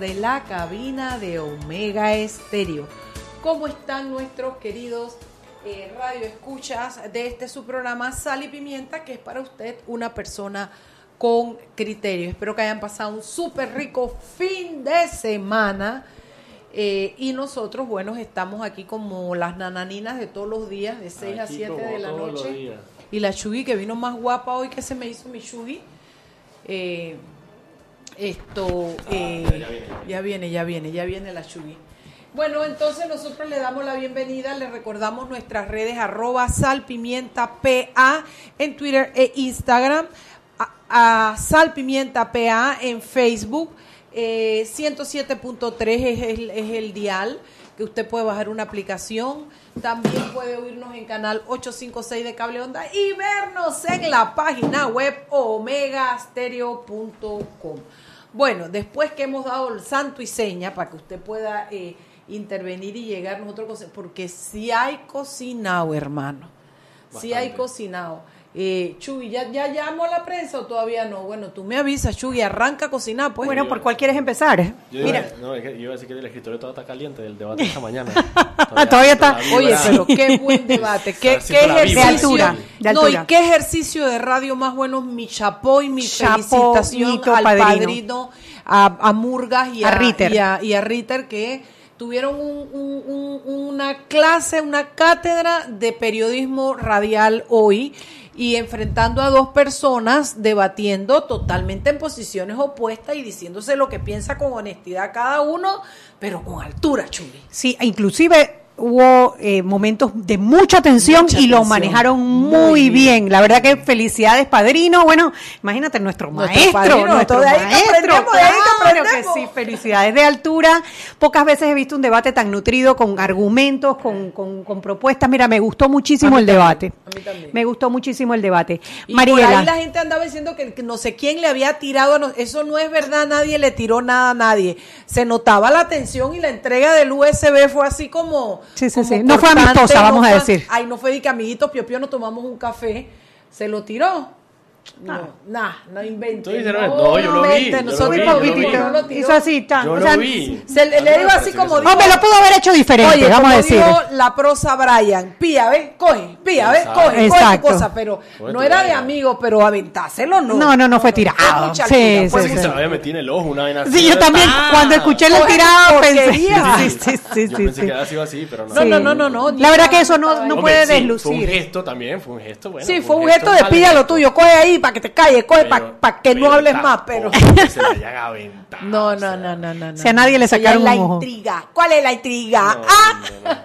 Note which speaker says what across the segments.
Speaker 1: Desde la cabina de Omega Estéreo. ¿Cómo están nuestros queridos eh, radio escuchas de este su programa Sal y Pimienta, que es para usted una persona con criterio? Espero que hayan pasado un súper rico fin de semana. Eh, y nosotros, bueno, estamos aquí como las nananinas de todos los días, de 6 a 7 de la noche. Y la Chugi que vino más guapa hoy que se me hizo mi Chugi. Eh, esto, eh, ya, viene, ya viene, ya viene la Chugi. Bueno, entonces nosotros le damos la bienvenida, le recordamos nuestras redes arroba salpimienta PA en Twitter e Instagram, a, a salpimienta PA en Facebook, eh, 107.3 es el, es el dial que usted puede bajar una aplicación, también puede oírnos en canal 856 de Cable Onda y vernos en la página web omegastereo.com. Bueno, después que hemos dado el santo y seña para que usted pueda eh, intervenir y llegar nosotros, porque si hay cocinado, hermano, si hay cocinado. Eh, Chugui, ¿ya, ¿ya llamó a la prensa o todavía no? Bueno, tú me avisas, Chugui, arranca a cocinar, pues.
Speaker 2: Bueno, ¿por cuál quieres empezar?
Speaker 3: Yo
Speaker 2: Mira.
Speaker 3: Iba, no, es que yo iba a decir que el escritorio todo está caliente del debate esta mañana.
Speaker 2: Todavía está.
Speaker 3: la vibra.
Speaker 1: Oye, pero qué buen debate, qué, qué ejercicio.
Speaker 2: De altura, de
Speaker 1: No, y qué ejercicio de radio más bueno, mi chapó y mi
Speaker 2: Chapo,
Speaker 1: felicitación al
Speaker 2: padrino.
Speaker 1: padrino, a, a Murgas y a,
Speaker 2: A Ritter.
Speaker 1: y a, y a Ritter que tuvieron un- un- un- una clase, una cátedra de periodismo radial hoy y enfrentando a dos personas debatiendo totalmente en posiciones opuestas y diciéndose lo que piensa con honestidad cada uno, pero con altura, Chuli.
Speaker 2: Sí, inclusive hubo eh, momentos de mucha tensión
Speaker 1: Mucha
Speaker 2: y lo manejaron
Speaker 1: Muy
Speaker 2: muy,
Speaker 1: bien.
Speaker 2: bien. La verdad que felicidades, padrino. Bueno, imagínate nuestro
Speaker 1: Nuestro
Speaker 2: maestro,
Speaker 1: padrino,
Speaker 2: nuestro
Speaker 1: de ahí que
Speaker 2: maestro.
Speaker 1: que
Speaker 2: claro
Speaker 1: aprendemos.
Speaker 2: que sí, felicidades de altura. Pocas veces he visto un debate tan nutrido con argumentos, con, con, con propuestas. Mira, me gustó muchísimo el
Speaker 1: también,
Speaker 2: debate.
Speaker 1: a mí también.
Speaker 2: Me gustó muchísimo el debate.
Speaker 1: Y por ahí la gente andaba diciendo que, que no sé quién le había tirado, a no- eso no es verdad, nadie le tiró nada a nadie. Se notaba la tensión y la entrega del USB fue así como...
Speaker 2: Sí, sí, sí. No fue amistosa, vamos a decir.
Speaker 1: Ay, no fue de que amiguitos Pio Pio nos tomamos un café, se lo tiró. No,
Speaker 2: Ah.
Speaker 1: nah, no invente.
Speaker 3: Tú dices, no, yo lo vi,
Speaker 1: invente,
Speaker 3: yo lo
Speaker 1: nosotros
Speaker 3: vi,
Speaker 1: no
Speaker 3: yo lo vi.
Speaker 1: no lo tiró.
Speaker 2: Hizo así, tan.
Speaker 3: Yo
Speaker 2: o
Speaker 3: lo
Speaker 2: sea,
Speaker 3: vi.
Speaker 1: Se le, le digo así como dijo,
Speaker 2: Hombre, lo pudo haber hecho diferente,
Speaker 1: Oye,
Speaker 2: vamos
Speaker 1: como
Speaker 2: a decir.
Speaker 1: dijo la prosa Brian, pía, ¿ves? Coge, pía, ¿ves?
Speaker 3: Exacto.
Speaker 1: Coge, coge tu
Speaker 2: Exacto.
Speaker 1: cosa, pero
Speaker 3: Coge
Speaker 1: no era de amigo, pero aventáselo no.
Speaker 2: No, no, no fue tirado. Sí,
Speaker 1: fue
Speaker 2: sí,
Speaker 3: Sí,
Speaker 1: mucha
Speaker 3: se lo había metido en el ojo una así.
Speaker 2: Sí, yo también,
Speaker 3: ¡Ah!
Speaker 2: cuando escuché el
Speaker 1: Coge
Speaker 2: tirado, pensé. Sí, sí, sí,
Speaker 3: Yo
Speaker 2: sí,
Speaker 3: pensé
Speaker 2: sí.
Speaker 3: que había sido así, pero no.
Speaker 1: No, no, no, no.
Speaker 2: La verdad que eso no, puede
Speaker 3: sí, Fue un
Speaker 2: deslucir.
Speaker 3: gesto también, fue un gesto bueno.
Speaker 1: Sí, fue un gesto de pilla lo tuyo, coge ahí para que te calles, coge para que no hables más, pero...
Speaker 3: que se
Speaker 1: No,
Speaker 3: o
Speaker 1: no,
Speaker 3: sea,
Speaker 1: no, no, no. no.
Speaker 2: Si a nadie le sacaron
Speaker 1: la
Speaker 2: un ojo.
Speaker 1: intriga. ¿Cuál es la intriga?
Speaker 3: no,
Speaker 1: ah,
Speaker 3: no, no.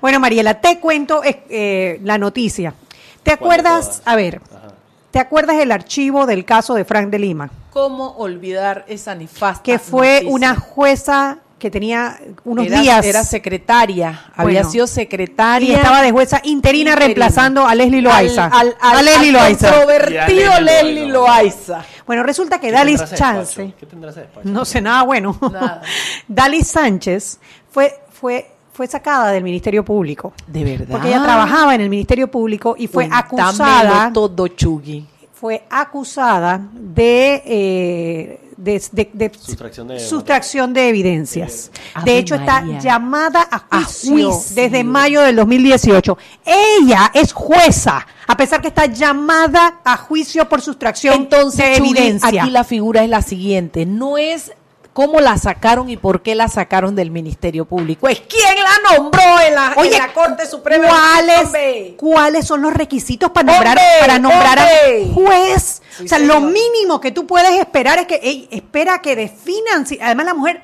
Speaker 2: Bueno, Mariela, te cuento eh, la noticia. ¿Te
Speaker 3: ¿Cuál de
Speaker 2: acuerdas? A ver,
Speaker 3: Ajá.
Speaker 2: ¿te acuerdas el archivo del caso de Frank de Lima?
Speaker 1: ¿cómo olvidar esa nefasta
Speaker 2: Que fue
Speaker 1: noticia?
Speaker 2: una jueza que tenía unos
Speaker 1: era,
Speaker 2: días.
Speaker 1: Era secretaria, había sido
Speaker 2: y
Speaker 1: secretaria.
Speaker 2: estaba de jueza interina,
Speaker 1: Interina.
Speaker 2: reemplazando a Leslie Loaiza.
Speaker 1: Al, al,
Speaker 2: a Leslie
Speaker 1: al
Speaker 2: Loaiza.
Speaker 1: controvertido
Speaker 3: Y a Leslie Loaiza.
Speaker 2: Bueno, resulta que
Speaker 3: ¿Qué
Speaker 2: Dalis? Chance,
Speaker 3: ¿Qué tendrá ese
Speaker 2: no sé nada bueno,
Speaker 1: Nada.
Speaker 2: Dalis Sánchez fue, fue, fue sacada del Ministerio Público.
Speaker 1: De verdad.
Speaker 2: Porque ella trabajaba en el Ministerio Público y fue
Speaker 1: Cuéntamelo
Speaker 2: acusada,
Speaker 1: todo, Chugui.
Speaker 2: fue acusada de, eh, de, de- de
Speaker 3: Sustracción de-
Speaker 2: sustracción de evidencias. De hecho,
Speaker 1: María.
Speaker 2: está llamada a
Speaker 1: A
Speaker 2: juicio, desde mayo del 2018. Ella es jueza, a pesar que está llamada a juicio por sustracción
Speaker 1: Entonces,
Speaker 2: de
Speaker 1: Chugui,
Speaker 2: evidencia.
Speaker 1: aquí la figura es la siguiente. No es cómo la sacaron y por qué la sacaron del Ministerio Público. Es quién la nombró en la, en la Corte Suprema.
Speaker 2: ¿cuáles,
Speaker 1: Hombre.
Speaker 2: ¿cuáles son los requisitos para nombrar,
Speaker 1: Hombre,
Speaker 2: para nombrar a un juez?
Speaker 1: Sí,
Speaker 2: o sea,
Speaker 1: señor.
Speaker 2: lo mínimo que tú puedes esperar es que ey, espera que definan. si- además, la mujer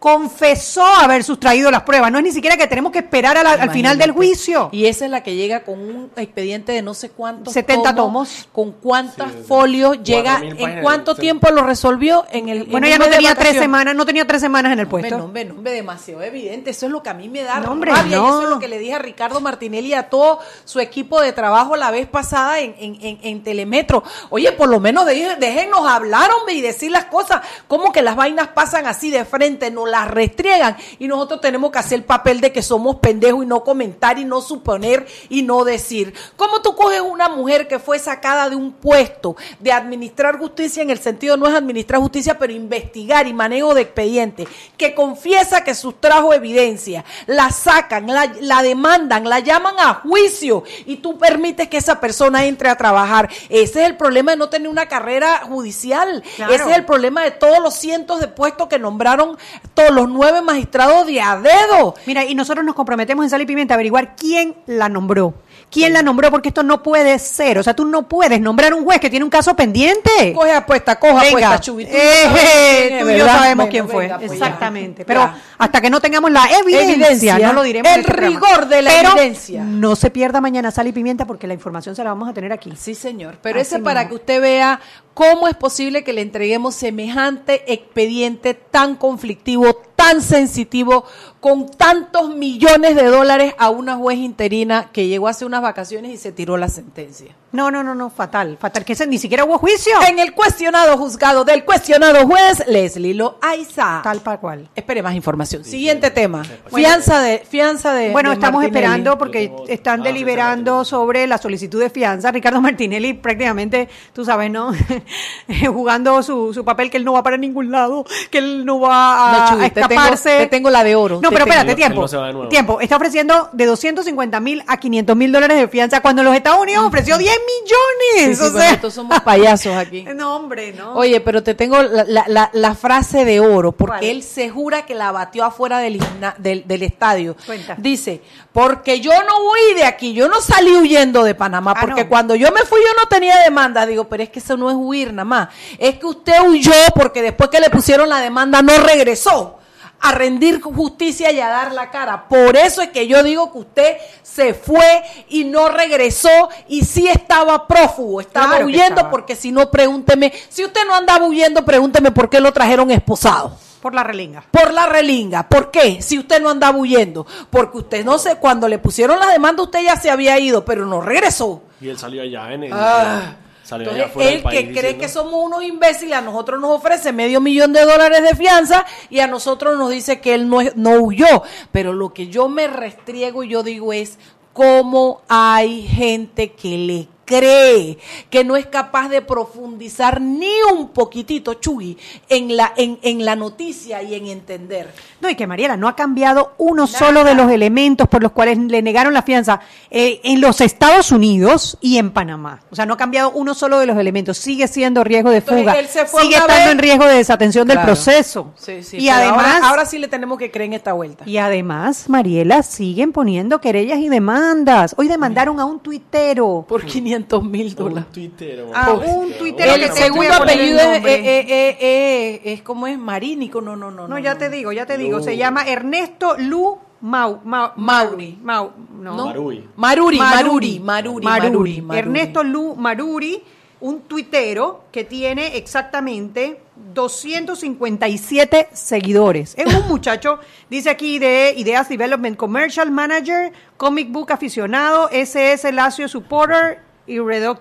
Speaker 2: confesó haber sustraído las pruebas. No es ni siquiera que tenemos que esperar la- al final del juicio.
Speaker 1: Y esa es la que llega con un expediente de no sé cuántos
Speaker 2: 70 tomos.
Speaker 1: Con cuántas
Speaker 3: Sí,
Speaker 1: folios llega,
Speaker 3: 4.000
Speaker 1: ¿en
Speaker 3: páginas
Speaker 1: cuánto tiempo lo resolvió? En el
Speaker 2: Bueno,
Speaker 1: en
Speaker 2: ya no tenía tres semanas, no tenía tres semanas en el puesto.
Speaker 1: no, hombre, no, hombre, demasiado evidente. Eso es lo que a mí me da
Speaker 2: No, hombre,
Speaker 1: rabia. Y
Speaker 2: no.
Speaker 1: eso es lo que le dije a Ricardo Martinelli y a todo su equipo de trabajo la vez pasada en, en, en, en Telemetro. Oye, por lo menos de- déjennos hablar, hombre, y decir las cosas. Como que las vainas pasan así de frente, nos las restriegan y nosotros tenemos que hacer el papel de que somos pendejos y no comentar y no suponer y no decir. ¿Cómo tú coges una mujer que fue sacada de un puesto de administrar justicia en el sentido no es administrar justicia, pero investigar y manejo de expediente, que confiesa que sustrajo evidencia, la sacan, la, la demandan, la llaman a juicio y tú permites que esa persona entre a trabajar? Ese es el problema de no tener una carrera judicial.
Speaker 2: Claro.
Speaker 1: Ese es el problema de todos los cientos de puestos que nombraron todos los nueve magistrados de a dedo.
Speaker 2: Mira, y nosotros nos comprometemos en Sal y Pimienta a averiguar quién la nombró. ¿Quién la nombró? Porque esto no puede ser. O sea, tú no puedes nombrar un juez que tiene un caso pendiente.
Speaker 1: Coge apuesta, coja
Speaker 2: Venga,
Speaker 1: apuesta, Chubi. Tú
Speaker 2: eh,
Speaker 1: es,
Speaker 2: tú y yo sabemos
Speaker 1: Bueno,
Speaker 2: quién fue.
Speaker 1: venga, pues.
Speaker 2: Exactamente.
Speaker 1: Ya.
Speaker 2: Pero hasta que no tengamos la evidencia,
Speaker 1: Evidencia,
Speaker 2: no lo diremos. en
Speaker 1: el
Speaker 2: este programa.
Speaker 1: rigor de la
Speaker 2: Pero
Speaker 1: evidencia.
Speaker 2: No se pierda mañana Sal y Pimienta porque la información se la vamos a tener aquí.
Speaker 1: Sí, señor. Pero
Speaker 2: Así
Speaker 1: ese para
Speaker 2: mismo.
Speaker 1: que usted vea cómo es posible que le entreguemos semejante expediente tan conflictivo, tan sensitivo, con tantos millones de dólares a una juez interina que llegó hace unas vacaciones y se tiró la sentencia.
Speaker 2: No, no, no, no, fatal, fatal. Que ese ni siquiera hubo juicio.
Speaker 1: En el cuestionado juzgado del cuestionado juez, Leslie Loaiza.
Speaker 2: Tal para cual.
Speaker 1: Espere más información. Siguiente tema. Fianza de fianza de
Speaker 2: Bueno,
Speaker 1: de
Speaker 2: estamos
Speaker 1: Martinelli.
Speaker 2: esperando porque
Speaker 3: tengo-
Speaker 2: están
Speaker 3: ah,
Speaker 2: deliberando sobre la solicitud de fianza. Ricardo Martinelli prácticamente, tú sabes, ¿no? Jugando su, su papel que él no va para ningún lado, que él no va a,
Speaker 1: te tengo-
Speaker 2: escaparse.
Speaker 1: te tengo la de oro.
Speaker 2: No, pero
Speaker 1: tengo-
Speaker 2: espérate, tiempo.
Speaker 3: no.
Speaker 2: Tiempo. Está ofreciendo de 250 mil a 500 mil dólares de fianza cuando los Estados Unidos ofreció 10 millones.
Speaker 1: Sí, sí,
Speaker 2: o sea,
Speaker 1: nosotros somos payasos aquí.
Speaker 2: no, hombre, no.
Speaker 1: Oye, pero te tengo la, la- la- la frase de oro, porque
Speaker 2: ¿Cuál?
Speaker 1: él se jura que la batió afuera del, del, del estadio.
Speaker 2: Cuenta.
Speaker 1: Dice, porque yo no huí de aquí, yo no salí huyendo de Panamá,
Speaker 2: Ah,
Speaker 1: porque
Speaker 2: no.
Speaker 1: cuando yo me fui yo no tenía demanda. Digo, pero es que eso no es huir nada más. Es que usted huyó porque después que le pusieron la demanda no regresó a rendir justicia y a dar la cara. Por eso es que yo digo que usted se fue y no regresó y sí estaba prófugo, estaba
Speaker 2: Claro
Speaker 1: huyendo
Speaker 2: estaba.
Speaker 1: porque si no, pregúnteme, si usted no andaba huyendo, pregúnteme por qué lo trajeron esposado.
Speaker 2: Por la relinga.
Speaker 1: Por la relinga. ¿Por qué? Si usted no andaba huyendo. Porque usted no sé, cuando le pusieron la demanda, usted ya se había ido, pero no regresó.
Speaker 3: Y él salió allá en el.
Speaker 1: Ah.
Speaker 3: Salió
Speaker 1: Entonces,
Speaker 3: del país
Speaker 1: que cree
Speaker 3: diciendo-
Speaker 1: que somos unos imbéciles, a nosotros nos ofrece medio millón de dólares de fianza y a nosotros nos dice que él no, no huyó. Pero lo que yo me restriego y yo digo es cómo hay gente que le cree que no es capaz de profundizar ni un poquitito, Chuy, en la, en, en la noticia y en entender.
Speaker 2: No, y que Mariela no ha cambiado uno solo de los elementos por los cuales le negaron la fianza eh, en los Estados Unidos y en Panamá. O sea, no ha cambiado uno solo de los elementos. Sigue siendo riesgo de
Speaker 1: Entonces,
Speaker 2: fuga.
Speaker 1: él se fue
Speaker 2: Sigue estando
Speaker 1: vez-
Speaker 2: en riesgo de desatención del proceso.
Speaker 1: Sí, sí,
Speaker 2: y además,
Speaker 1: ahora, ahora sí le tenemos que creer en esta vuelta.
Speaker 2: y además, Mariela, siguen poniendo querellas y demandas. Hoy demandaron a un tuitero.
Speaker 1: Por 500 mil
Speaker 3: Un
Speaker 1: dólares.
Speaker 3: tuitero.
Speaker 2: Ah, un tuitero
Speaker 1: El segundo apellido es, eh, eh, eh, eh, es como es marínico, no, no, no.
Speaker 2: No, ya te digo, ya te digo. Se llama Ernesto Lu Mau, Mau-
Speaker 1: Mauri.
Speaker 2: Mau, no.
Speaker 1: ¿No?
Speaker 3: Maruri.
Speaker 1: Maruri, Maruri, Maruri, Maruri, Maruri.
Speaker 2: Ernesto Lu Maruri, un tuitero que tiene exactamente 257 seguidores. Es un muchacho, dice aquí, de Ideas Development Commercial Manager, Comic Book aficionado, SS Lazio Supporter y Redoc.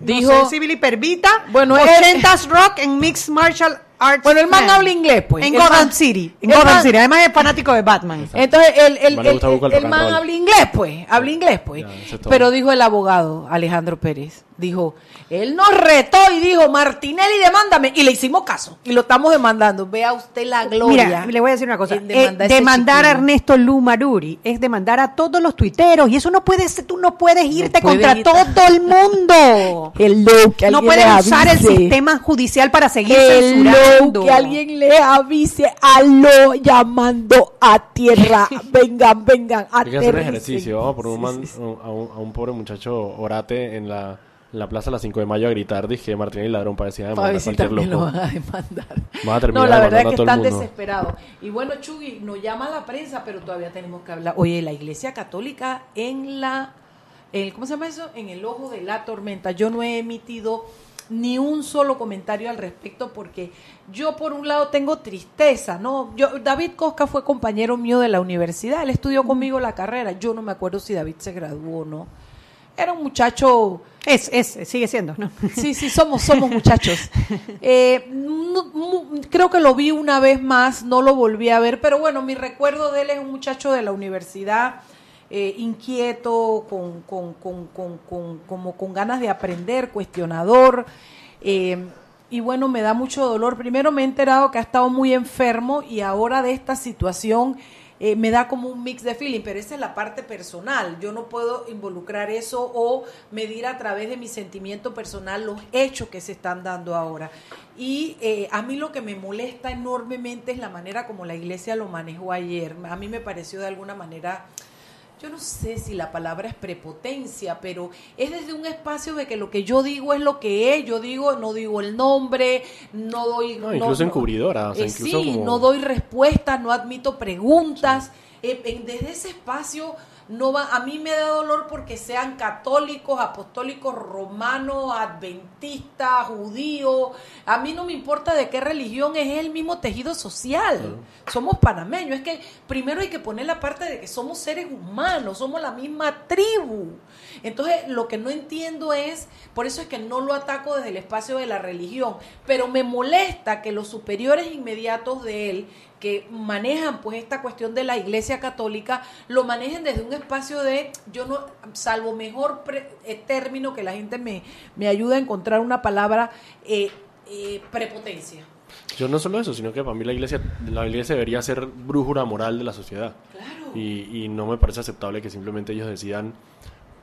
Speaker 1: Dijo-
Speaker 2: no sé, Civil y Pervita.
Speaker 1: Bueno, él-
Speaker 2: 80s Rock en Mixed Martial Arts.
Speaker 1: Bueno, el man habla inglés, pues.
Speaker 2: En Gotham
Speaker 1: man-
Speaker 2: City. En Gotham
Speaker 1: man-
Speaker 2: City. Además es fanático de Batman.
Speaker 1: Entonces, el, el, el, el man habla inglés, pues. Habla inglés, pues.
Speaker 3: Ya.
Speaker 1: Pero dijo el abogado Alejandro Pérez. Dijo, él nos retó y dijo, Martinelli, demándame. Y le hicimos caso. Y lo estamos demandando. Vea usted la gloria.
Speaker 2: Mira, le voy a decir una cosa.
Speaker 1: ¿Quién
Speaker 2: Eh,
Speaker 1: demanda a ese
Speaker 2: demandar a? Ernesto Lu Maruri es demandar a todos los tuiteros. Y eso no puede ser, tú no puedes irte contra
Speaker 1: ir-
Speaker 2: todo el mundo.
Speaker 1: Hello, que
Speaker 2: no puedes usar el sistema judicial para seguir
Speaker 1: Hello,
Speaker 2: censurando.
Speaker 1: que alguien le avise. Aló, llamando a tierra. Vengan, vengan,
Speaker 3: Hay que hacer un
Speaker 1: aterricen.
Speaker 3: ejercicio. Vamos a poner un
Speaker 1: Sí,
Speaker 3: man-
Speaker 1: sí, sí.
Speaker 3: un- a, un, a un pobre muchacho orate en la en la plaza a las 5 de mayo a gritar, dije Martín y Ladrón parecía demandar
Speaker 1: ver
Speaker 3: a
Speaker 1: si lo van a demandar.
Speaker 3: Van a terminar
Speaker 1: No, la verdad es que están desesperados. Y bueno, Chugui, nos llama la prensa, pero todavía tenemos que hablar. Oye, la Iglesia Católica en la, el, ¿cómo se llama eso? En el ojo de la tormenta. Yo no he emitido ni un solo comentario al respecto porque yo por un lado tengo tristeza, ¿no? Yo David Cosca fue compañero mío de la universidad, él estudió conmigo la carrera. Yo no me acuerdo si David se graduó o no. Era un muchacho
Speaker 2: Es, es, sigue siendo, ¿no?
Speaker 1: Sí, sí, somos, somos muchachos. Eh, no- creo que lo vi una vez más, no lo volví a ver, pero bueno, mi recuerdo de él es un muchacho de la universidad, eh, inquieto, con, con, con, con, con- como con ganas de aprender, cuestionador. eh, y bueno, me da mucho dolor. Primero me he enterado que ha estado muy enfermo y ahora de esta situación eh, me da como un mix de feeling, pero esa es la parte personal. Yo no puedo involucrar eso o medir a través de mi sentimiento personal los hechos que se están dando ahora. Y eh, a mí lo que me molesta enormemente es la manera como la iglesia lo manejó ayer. A mí me pareció de alguna manera yo no sé si la palabra es prepotencia, pero es desde un espacio de que lo que yo digo es lo que es, yo digo, no digo el nombre, no doy...
Speaker 3: No, incluso encubridora, o sea,
Speaker 1: Eh,
Speaker 3: incluso
Speaker 1: sí,
Speaker 3: como-
Speaker 1: no doy respuestas, no admito preguntas. Eh, en- desde ese espacio no va, a mí me da dolor porque sean católicos, apostólicos, romanos, adventistas, judíos. A mí no me importa de qué religión es el mismo tejido social. Somos panameños. Es que primero hay que poner la parte de que somos seres humanos, somos la misma tribu. Entonces, lo que no entiendo es, por eso es que no lo ataco desde el espacio de la religión, pero me molesta que los superiores inmediatos de él que manejan pues esta cuestión de la iglesia católica lo manejen desde un espacio de yo no salvo mejor pre- eh, término que la gente me, me ayuda a encontrar una palabra eh, eh, prepotencia
Speaker 3: Yo no solo eso, sino que para mí la iglesia, la iglesia debería ser brújula moral de la sociedad.
Speaker 1: claro
Speaker 3: Y, y no me parece aceptable que simplemente ellos decidan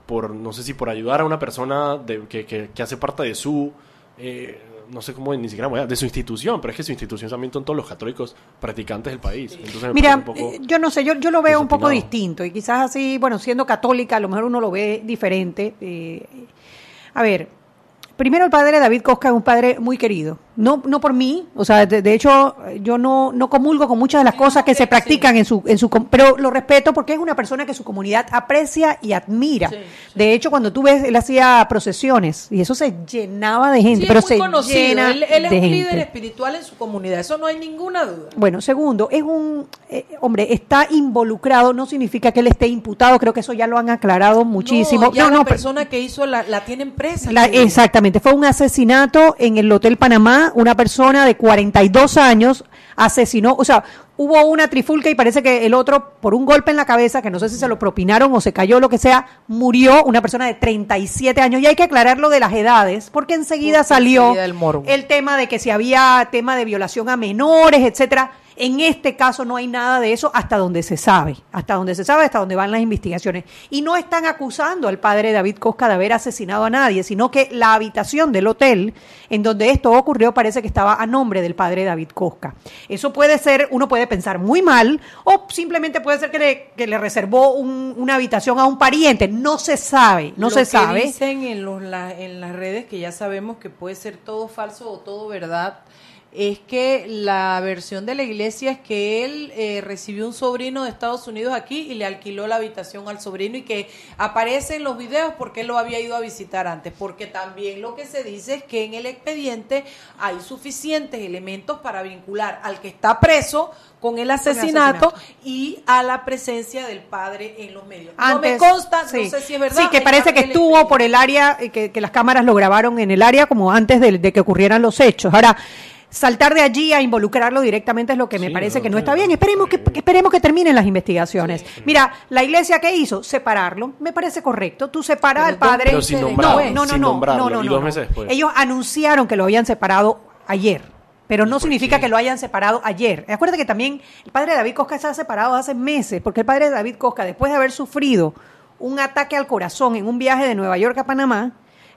Speaker 3: por, no sé si por ayudar a una persona de- que, que- que hace parte de su, eh, no sé cómo, ni siquiera voy a- de su institución, pero es que su institución también son todos los católicos practicantes del país. Entonces me
Speaker 2: Mira,
Speaker 3: un poco
Speaker 2: eh, yo no sé, yo, yo lo veo un poco distinto y quizás así, bueno, siendo católica, a lo mejor uno lo ve diferente. eh, a ver, primero el padre David Cosca es un padre muy querido. No, no por mí, o sea, de, de hecho, yo no, no comulgo con muchas de las cosas que se practican en su, en su, pero lo respeto porque es una persona que su comunidad aprecia y admira.
Speaker 1: Sí,
Speaker 2: De hecho, cuando tú ves, él hacía procesiones y eso se llenaba de gente,
Speaker 1: Sí,
Speaker 2: pero
Speaker 1: es muy
Speaker 2: se
Speaker 1: conocido.
Speaker 2: llena
Speaker 1: Él, él es
Speaker 2: de
Speaker 1: un
Speaker 2: gente.
Speaker 1: líder espiritual en su comunidad, eso no hay ninguna duda.
Speaker 2: Bueno, segundo, es un eh, hombre, está involucrado, no significa que él esté imputado, creo que eso ya lo han aclarado muchísimo.
Speaker 1: No, ya
Speaker 2: no,
Speaker 1: la
Speaker 2: no, pero-
Speaker 1: persona que hizo la, la tienen presa.
Speaker 2: la- exactamente, fue un asesinato en el Hotel Panamá, una persona de 42 años asesinó, o sea, hubo una trifulca y parece que el otro, por un golpe en la cabeza, que no sé si se lo propinaron o se cayó, lo que sea, murió una persona de 37 años. Y hay que aclarar lo de las edades, porque enseguida salió
Speaker 1: el
Speaker 2: el tema de que si había tema de violación a menores, etcétera. En este caso no hay nada de eso hasta donde se sabe, hasta donde se sabe, hasta donde van las investigaciones. Y no están acusando al padre David Cosca de haber asesinado a nadie, sino que la habitación del hotel en donde esto ocurrió parece que estaba a nombre del padre David Cosca. Eso puede ser, uno puede pensar muy mal, o simplemente puede ser que le, que le reservó un- una habitación a un pariente. No se sabe, no
Speaker 1: Lo
Speaker 2: se
Speaker 1: que
Speaker 2: sabe.
Speaker 1: dicen en, los, la- en las redes, que ya sabemos que puede ser todo falso o todo verdad, es que la versión de la iglesia es que él eh, recibió un sobrino de Estados Unidos aquí y le alquiló la habitación al sobrino y que aparece en los videos porque él lo había ido a visitar antes. Porque también lo que se dice es que en el expediente hay suficientes elementos para vincular al que está preso con el asesinato,
Speaker 2: asesinato.
Speaker 1: y a la presencia del padre en los medios.
Speaker 2: Antes,
Speaker 1: no me consta,
Speaker 2: sí.
Speaker 1: no sé si es verdad.
Speaker 2: Sí, que parece que estuvo por el área, eh, que, que las cámaras lo grabaron en el área como antes de, de que ocurrieran los hechos. Ahora, saltar de allí a involucrarlo directamente es lo que me
Speaker 3: Sí,
Speaker 2: parece
Speaker 3: no,
Speaker 2: que no está bien. Esperemos que, esperemos que terminen las investigaciones. Mira, la iglesia que hizo, separarlo, me parece correcto. Tú separas al padre.
Speaker 3: Pero sin
Speaker 1: No,
Speaker 3: nombrarlo,
Speaker 2: no, no, no,
Speaker 3: sin
Speaker 2: no,
Speaker 3: nombrarlo,
Speaker 2: no, no,
Speaker 3: y
Speaker 2: no,
Speaker 3: dos
Speaker 2: no.
Speaker 3: meses después.
Speaker 2: Ellos anunciaron que lo habían separado ayer. Pero no
Speaker 3: por
Speaker 2: significa
Speaker 3: qué?
Speaker 2: que lo hayan separado ayer. Acuérdate que también el padre de David Cosca se ha separado hace meses, porque el padre de David Cosca, después de haber sufrido un ataque al corazón en un viaje de Nueva York a Panamá,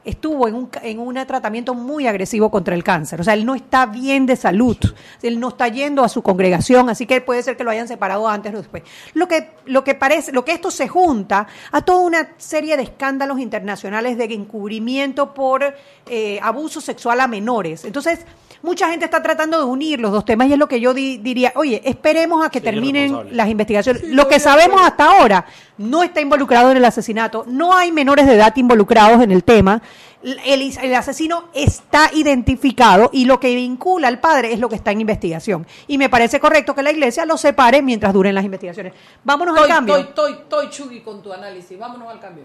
Speaker 2: estuvo en un, en un tratamiento muy agresivo contra el cáncer. O sea, él no está bien de salud. Él no está yendo a su congregación, así que puede ser que lo hayan separado antes o después. Lo que, lo que parece, lo que esto se junta a toda una serie de escándalos internacionales de encubrimiento por eh, abuso sexual a menores. Entonces, mucha gente está tratando de unir los dos temas y es lo que yo di- diría, oye, esperemos a que
Speaker 3: Sí,
Speaker 2: terminen las investigaciones. lo que sabemos hasta ahora no está involucrado en el asesinato, no hay menores de edad involucrados en el tema. El, el asesino está identificado y lo que vincula al padre es lo que está en investigación. Y me parece correcto que la iglesia lo separe mientras duren las investigaciones. Vámonos al
Speaker 1: Estoy,
Speaker 2: cambio.
Speaker 1: estoy, estoy, estoy chugui con tu análisis. Vámonos al cambio.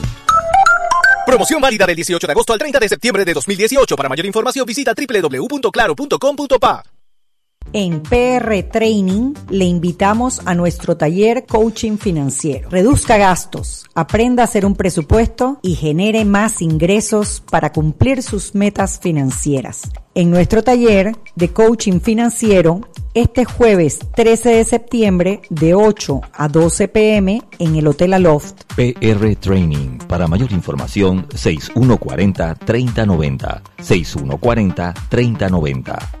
Speaker 4: Promoción válida del 18 de agosto al 30 de septiembre de 2018. Para mayor información visita www.claro.com.pa.
Speaker 5: En PR Training le invitamos a nuestro taller Coaching Financiero. Reduzca gastos, aprenda a hacer un presupuesto y genere más ingresos para cumplir sus metas financieras. En nuestro taller de Coaching Financiero, este jueves 13 de septiembre de 8 a 12 pm en el Hotel Aloft.
Speaker 6: PR Training. Para mayor información, 6140-3090. 6140-3090.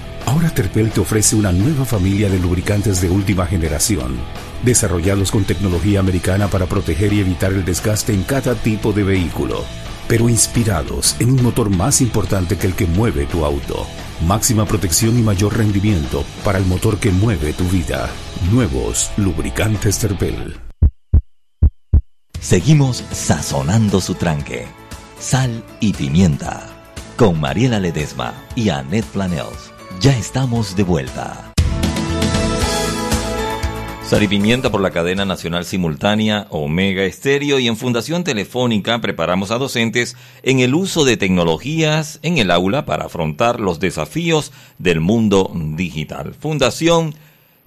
Speaker 7: Ahora Terpel te ofrece una nueva familia de lubricantes de última generación, desarrollados con tecnología americana para proteger y evitar el desgaste en cada tipo de vehículo, pero inspirados en un motor más importante que el que mueve tu auto. Máxima protección y mayor rendimiento para el motor que mueve tu vida. Nuevos lubricantes Terpel.
Speaker 6: Seguimos sazonando su tranque. Sal y pimienta. Con Mariela Ledesma y Annette Planels. Ya estamos de vuelta. Sal y pimienta por la cadena nacional simultánea Omega Estéreo y en Fundación Telefónica preparamos a docentes en el uso de tecnologías en el aula para afrontar los desafíos del mundo digital. Fundación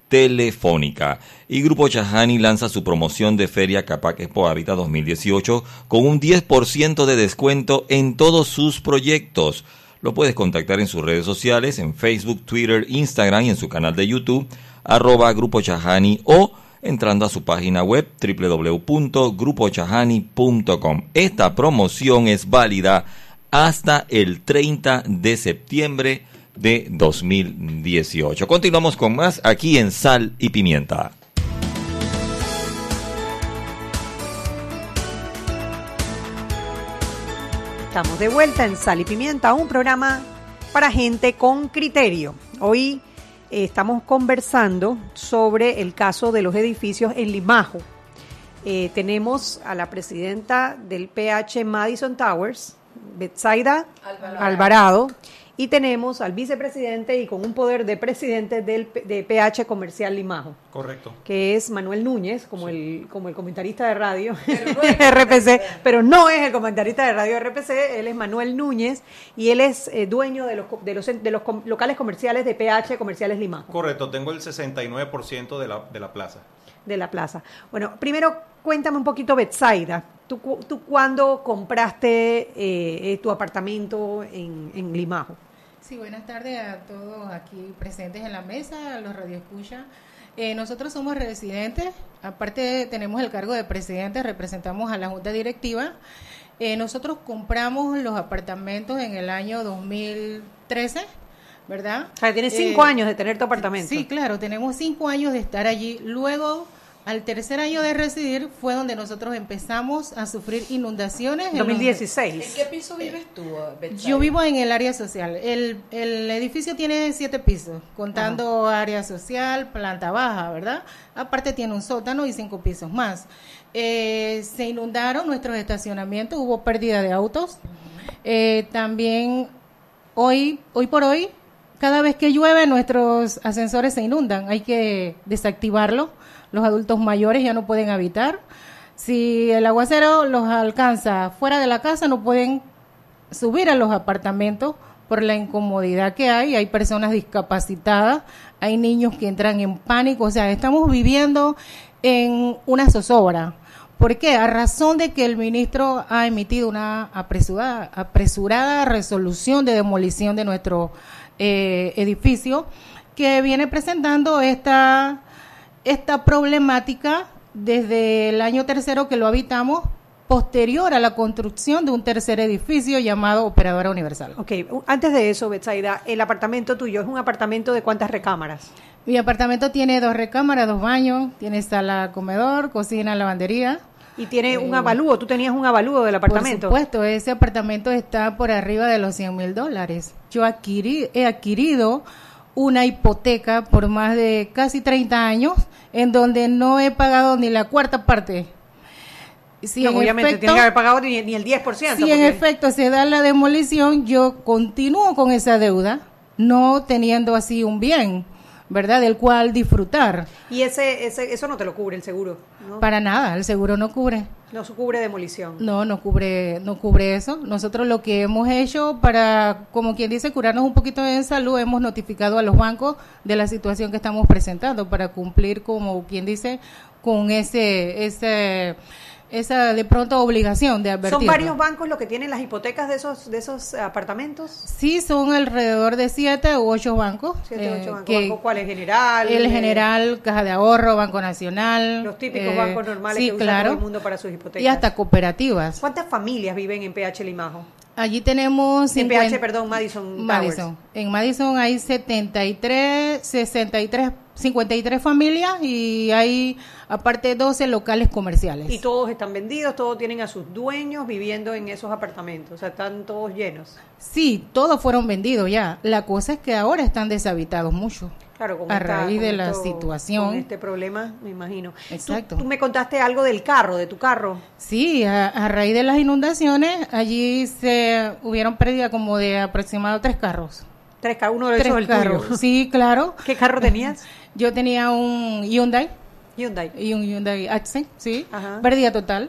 Speaker 6: Telefónica. Y Grupo Chahani lanza su promoción de Feria Capac Expo Hábitat 2018 con un 10% de descuento en todos sus proyectos. Lo puedes contactar en sus redes sociales, en Facebook, Twitter, Instagram y en su canal de YouTube, arroba Grupo Chahani o entrando a su página web www.grupochahani.com. Esta promoción es válida hasta el 30 de septiembre de 2018. Continuamos con más aquí en Sal y Pimienta.
Speaker 2: Estamos de vuelta en Sal y Pimienta, un programa para gente con criterio. Hoy eh, estamos conversando sobre el caso de los edificios en Limajo. Eh, tenemos a la presidenta del PH Madison Towers, Betsaida
Speaker 1: Alvarado.
Speaker 2: Alvarado, y tenemos al vicepresidente y con un poder de presidente del de PH Comercial Limajo,
Speaker 8: Correcto.
Speaker 2: que es Manuel Núñez, como el, como el comentarista de radio RPC, pero no es el comentarista de radio RPC, él es Manuel Núñez y él es eh, dueño de los, co- de los, de los com- locales comerciales de PH Comerciales Limajo.
Speaker 8: Correcto, tengo el 69% de la, de la plaza.
Speaker 2: de la plaza. Bueno, primero cuéntame un poquito, Betsaida. ¿Tú, tú cuándo compraste eh, eh, tu apartamento en, en Limajo?
Speaker 9: Sí, buenas tardes a todos aquí presentes en la mesa, a los radioescuchas. Eh, nosotros somos residentes, aparte tenemos el cargo de presidente, representamos a la junta directiva. Eh, nosotros compramos los apartamentos en el año 2013, ¿verdad?
Speaker 2: O sea, tienes cinco
Speaker 9: Eh,
Speaker 2: años de tener tu apartamento.
Speaker 9: Sí, claro, tenemos cinco años de estar allí. Luego, al tercer año de residir, fue donde nosotros empezamos a sufrir inundaciones. en los-
Speaker 2: 2016.
Speaker 1: ¿En qué piso vives tú, Betsaida?
Speaker 9: yo vivo en el área social. El, el edificio tiene siete pisos, contando área social, planta baja, ¿verdad? Aparte tiene un sótano y cinco pisos más. Eh, se inundaron nuestros estacionamientos, hubo pérdida de autos. Eh, también hoy, hoy por hoy, cada vez que llueve nuestros ascensores se inundan, hay que desactivarlo. Los adultos mayores ya no pueden habitar. Si el aguacero los alcanza fuera de la casa, no pueden subir a los apartamentos por la incomodidad que hay. Hay personas discapacitadas, hay niños que entran en pánico. O sea, estamos viviendo en una zozobra. ¿Por qué? A razón de que el ministro ha emitido una apresurada, resolución de demolición de nuestro eh, edificio que viene presentando esta, esta problemática desde el año tercero que lo habitamos, posterior a la construcción de un tercer edificio llamado Operadora Universal.
Speaker 2: Ok, antes de eso, Betsaida, el apartamento tuyo es un apartamento de cuántas recámaras?
Speaker 9: Mi apartamento tiene dos recámaras, dos baños, tiene sala, comedor, cocina, lavandería.
Speaker 2: Y tiene un
Speaker 9: Eh,
Speaker 2: avalúo, tú tenías un avalúo del apartamento.
Speaker 9: Por supuesto, ese apartamento está por arriba de los 100 mil dólares. Yo adquirí, he adquirido una hipoteca por más de casi 30 años en donde no he pagado ni la cuarta parte. Si
Speaker 2: No, obviamente,
Speaker 9: efecto-
Speaker 2: tiene que haber pagado ni, ni el 10%.
Speaker 9: si en efecto se da la demolición, yo continúo con esa deuda, no teniendo así un bien, ¿verdad? Del cual disfrutar.
Speaker 2: Y ese, ese, eso no te lo cubre el seguro, ¿no?
Speaker 9: Para nada, el seguro no cubre.
Speaker 2: No cubre demolición.
Speaker 9: No, no cubre, no cubre eso. Nosotros lo que hemos hecho para, como quien dice, curarnos un poquito de salud, hemos notificado a los bancos de la situación que estamos presentando para cumplir, como quien dice, con ese, ese, esa de pronto obligación de advertir.
Speaker 2: ¿Son varios bancos los que tienen las hipotecas de esos, de esos apartamentos?
Speaker 9: Sí, son alrededor de siete u ocho bancos.
Speaker 2: Siete,
Speaker 9: eh,
Speaker 2: ocho bancos.
Speaker 9: que-
Speaker 2: ¿Banco cuál es? ¿General?
Speaker 9: el
Speaker 2: eh,
Speaker 9: General, Caja de Ahorro, Banco Nacional.
Speaker 2: Los típicos
Speaker 9: eh,
Speaker 2: bancos normales
Speaker 9: sí,
Speaker 2: que usa
Speaker 9: claro,
Speaker 2: todo el mundo para sus hipotecas.
Speaker 9: Y hasta cooperativas.
Speaker 2: ¿Cuántas familias viven en PH Limajo?
Speaker 9: Allí tenemos...
Speaker 2: En
Speaker 9: 50
Speaker 2: PH, perdón, Madison
Speaker 9: Madison.
Speaker 2: Towers.
Speaker 9: En Madison hay 73, 63, 53 familias y hay aparte 12 locales comerciales.
Speaker 2: Y todos están vendidos, todos tienen a sus dueños viviendo en esos apartamentos, o sea, están todos llenos.
Speaker 9: Sí, todos fueron vendidos ya. La cosa es que ahora están deshabitados mucho.
Speaker 2: Claro, con
Speaker 9: a
Speaker 2: esta-
Speaker 9: raíz de la
Speaker 2: esto-
Speaker 9: situación.
Speaker 2: Con este problema, me imagino.
Speaker 9: Exacto.
Speaker 2: Tú, me contaste algo del carro, de tu carro.
Speaker 9: Sí, a, a raíz de las inundaciones, allí se hubieron pérdida como de aproximado tres carros.
Speaker 2: Tres carros, uno de
Speaker 9: Tres
Speaker 2: esos el
Speaker 9: carros.
Speaker 2: tuyo.
Speaker 9: Sí, claro.
Speaker 2: ¿Qué carro tenías?
Speaker 9: Yo tenía un Hyundai.
Speaker 2: Hyundai.
Speaker 9: Y un Hyundai Accent, sí.
Speaker 2: Ajá.
Speaker 9: Pérdida total.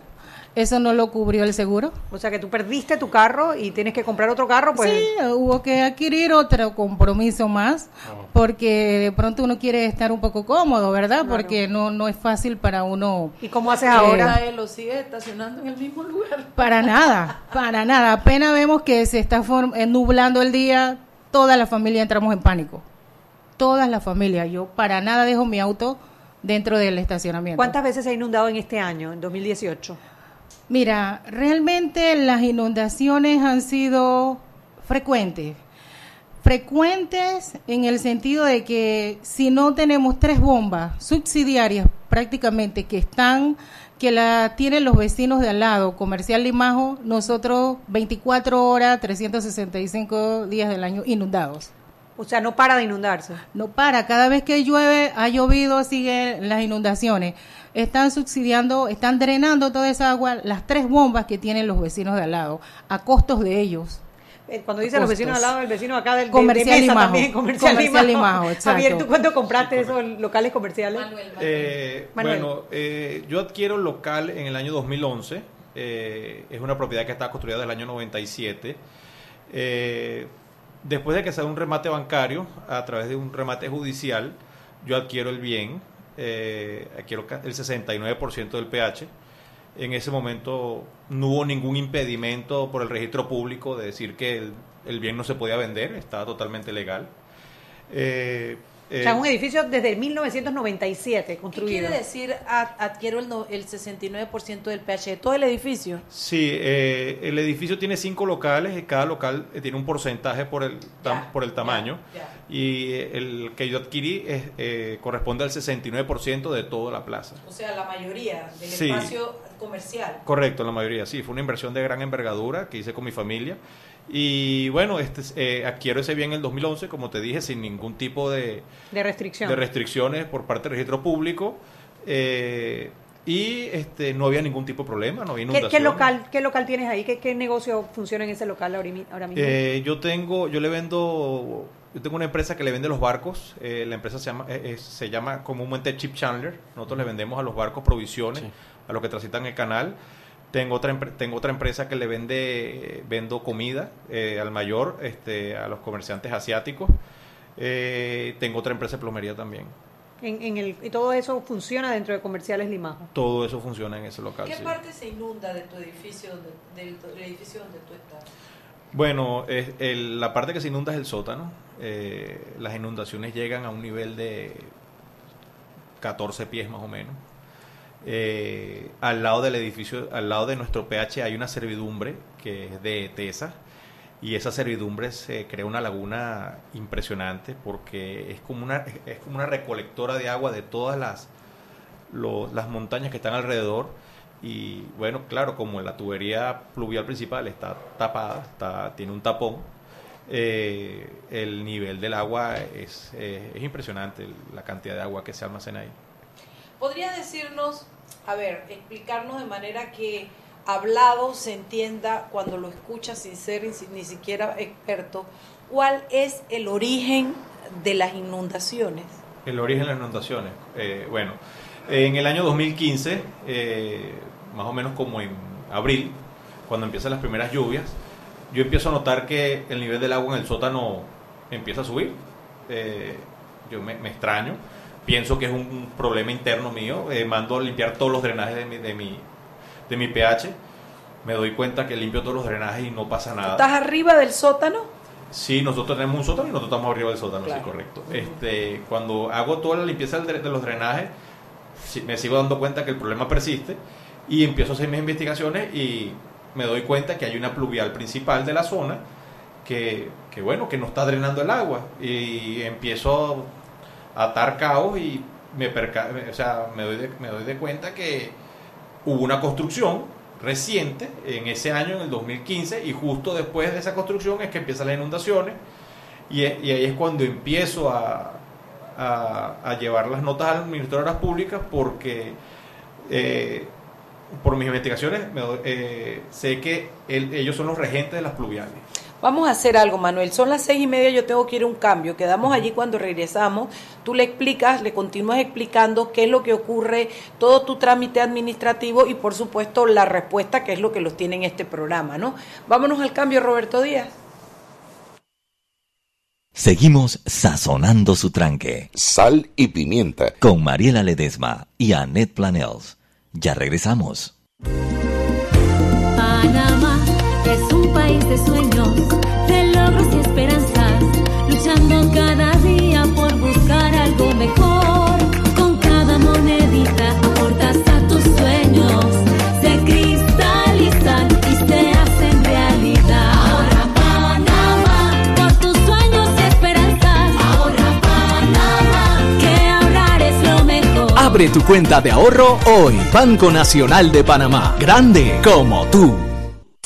Speaker 9: Eso no lo cubrió el seguro.
Speaker 2: O sea, que tú perdiste tu carro y tienes que comprar otro carro, pues...
Speaker 9: Sí, hubo que adquirir otro compromiso más, porque de pronto uno quiere estar un poco cómodo, ¿verdad? Porque no, no es fácil para uno.
Speaker 2: ¿Y cómo haces
Speaker 9: Eh,
Speaker 2: ahora?
Speaker 1: Él lo sigue estacionando en el mismo lugar.
Speaker 9: Para nada, para nada. Apenas vemos que se está eh, nublando el día, toda la familia entramos en pánico. Todas las familias. Yo para nada dejo mi auto dentro del estacionamiento.
Speaker 2: ¿Cuántas veces se ha inundado en este año, en 2018?
Speaker 9: Mira, realmente las inundaciones han sido frecuentes. Frecuentes en el sentido de que si no tenemos tres bombas subsidiarias prácticamente que están que la tienen los vecinos de al lado, Comercial Limajo, nosotros 24 horas, 365 días del año inundados.
Speaker 2: O sea, no para de inundarse.
Speaker 9: No para, cada vez que llueve, ha llovido, siguen las inundaciones. Están subsidiando, están drenando toda esa agua, las tres bombas que tienen los vecinos de al lado, a costos de ellos.
Speaker 2: Eh, Cuando dice los vecinos al lado, el vecino acá del de-
Speaker 9: Comercial
Speaker 2: de, mesa
Speaker 9: Limajo.
Speaker 2: también, comercial,
Speaker 9: Comercial
Speaker 2: Limajo.
Speaker 9: Limajo.
Speaker 2: Javier, ¿tú cuánto compraste esos locales comerciales?
Speaker 8: Eh,
Speaker 2: Manuel.
Speaker 8: bueno, eh, yo adquiero el local en el año 2011. eh, es una propiedad que está construida del año 97. Eh, después de que se da un remate bancario, a través de un remate judicial, yo adquiero el bien, eh, adquiero el 69% del PH. En ese momento no hubo ningún impedimento por el registro público de decir que el, bien no se podía vender, estaba totalmente legal. Eh,
Speaker 2: O
Speaker 8: eh,
Speaker 2: sea, un edificio desde 1997
Speaker 1: ¿Qué
Speaker 2: construido.
Speaker 1: quiere decir adquiero el, no- el 69% del pH de todo el edificio?
Speaker 8: Sí, eh, el edificio tiene cinco locales y cada local eh, tiene un porcentaje por el, tam-
Speaker 1: Ya,
Speaker 8: por el tamaño.
Speaker 1: ya.
Speaker 8: Y eh, el que yo adquirí es, eh, corresponde al 69% de toda la plaza.
Speaker 1: O sea, la mayoría del
Speaker 8: Sí.
Speaker 1: espacio comercial.
Speaker 8: Correcto, la mayoría, sí. Fue una inversión de gran envergadura que hice con mi familia. Y bueno, este, eh, adquiero ese bien en el 2011, como te dije, sin ningún tipo de,
Speaker 2: De restricción.
Speaker 8: de restricciones por parte del registro público. Eh, y este, no había ningún tipo de problema, no había
Speaker 2: ¿Qué, qué local, ¿Qué local tienes ahí? ¿Qué, qué negocio funciona en ese local ahora mismo?
Speaker 8: Eh, yo tengo, yo le vendo, yo tengo una empresa que le vende los barcos. eh, la empresa se llama, eh, eh, se llama comúnmente Chip Chandler. Nosotros le vendemos a los barcos provisiones, a los que transitan el canal. Tengo otra, tengo otra empresa que le vende, vendo comida eh, al mayor, este, a los comerciantes asiáticos. Eh, tengo otra empresa de plomería también.
Speaker 2: En, en el, y todo eso funciona dentro de Comerciales Limajo.
Speaker 8: Todo eso funciona en ese local.
Speaker 1: ¿Qué
Speaker 8: sí.
Speaker 1: parte se inunda de tu edificio, donde- del, del edificio donde tú estás?
Speaker 8: Bueno, es- el- la parte que se inunda es el sótano. Eh, las inundaciones llegan a un nivel de 14 pies más o menos. Eh, al lado del edificio, al lado de nuestro PH hay una servidumbre que es de TESA y esa servidumbre se crea una laguna impresionante porque es como una, es como una recolectora de agua de todas las, las montañas que están alrededor y bueno, claro, como la tubería pluvial principal está tapada, está, tiene un tapón, eh, el nivel del agua es, eh, es impresionante, la cantidad de agua que se almacena ahí.
Speaker 1: ¿Podrías decirnos, a ver, explicarnos de manera que hablado se entienda cuando lo escuchas sin ser ni si- ni siquiera experto, cuál es el origen de las inundaciones?
Speaker 8: El origen de las inundaciones. Eh, bueno, en el año 2015, eh, más o menos como en abril, cuando empiezan las primeras lluvias, yo empiezo a notar que el nivel del agua en el sótano empieza a subir. Eh, yo me extraño, pienso que es un problema interno mío, eh, mando a limpiar todos los drenajes de mi, de mi, de mi pH, me doy cuenta que limpio todos los drenajes y no pasa nada.
Speaker 1: ¿Estás arriba del sótano?
Speaker 8: Sí, nosotros tenemos un sótano y nosotros estamos arriba del sótano,
Speaker 1: Claro.
Speaker 8: sí, correcto. Este, cuando hago toda la limpieza de los drenajes, me sigo dando cuenta que el problema persiste y empiezo a hacer mis investigaciones y me doy cuenta que hay una pluvial principal de la zona que, que bueno, que no está drenando el agua y empiezo a atar caos y me, perca- o sea, me, doy de, me doy de cuenta que hubo una construcción reciente en ese año, en el 2015, y justo después de esa construcción es que empiezan las inundaciones y, ahí es cuando empiezo a, a, llevar las notas al Ministerio de Obras Públicas porque eh, por mis investigaciones me eh, sé que el- ellos son los regentes de las pluviales.
Speaker 1: Vamos a hacer algo, Manuel. Son las seis y media, yo tengo que ir a un cambio. Quedamos allí cuando regresamos. Tú le explicas, le continúas explicando qué es lo que ocurre, todo tu trámite administrativo y, por supuesto, la respuesta, que es lo que los tiene en este programa, ¿no? Vámonos al cambio, Roberto Díaz.
Speaker 6: Seguimos sazonando su tranque.
Speaker 10: Sal y pimienta.
Speaker 6: Con Mariela Ledesma y Annette Planels. Ya regresamos.
Speaker 11: Panamá es un país de sueños, cada día por buscar algo mejor. Con cada monedita aportas a tus sueños, se cristalizan y se hacen realidad. Ahora Panamá, por tus sueños y esperanzas. Ahora Panamá, que ahorrar es lo mejor.
Speaker 4: Abre tu cuenta de ahorro hoy. Banco Nacional de Panamá. Grande como tú.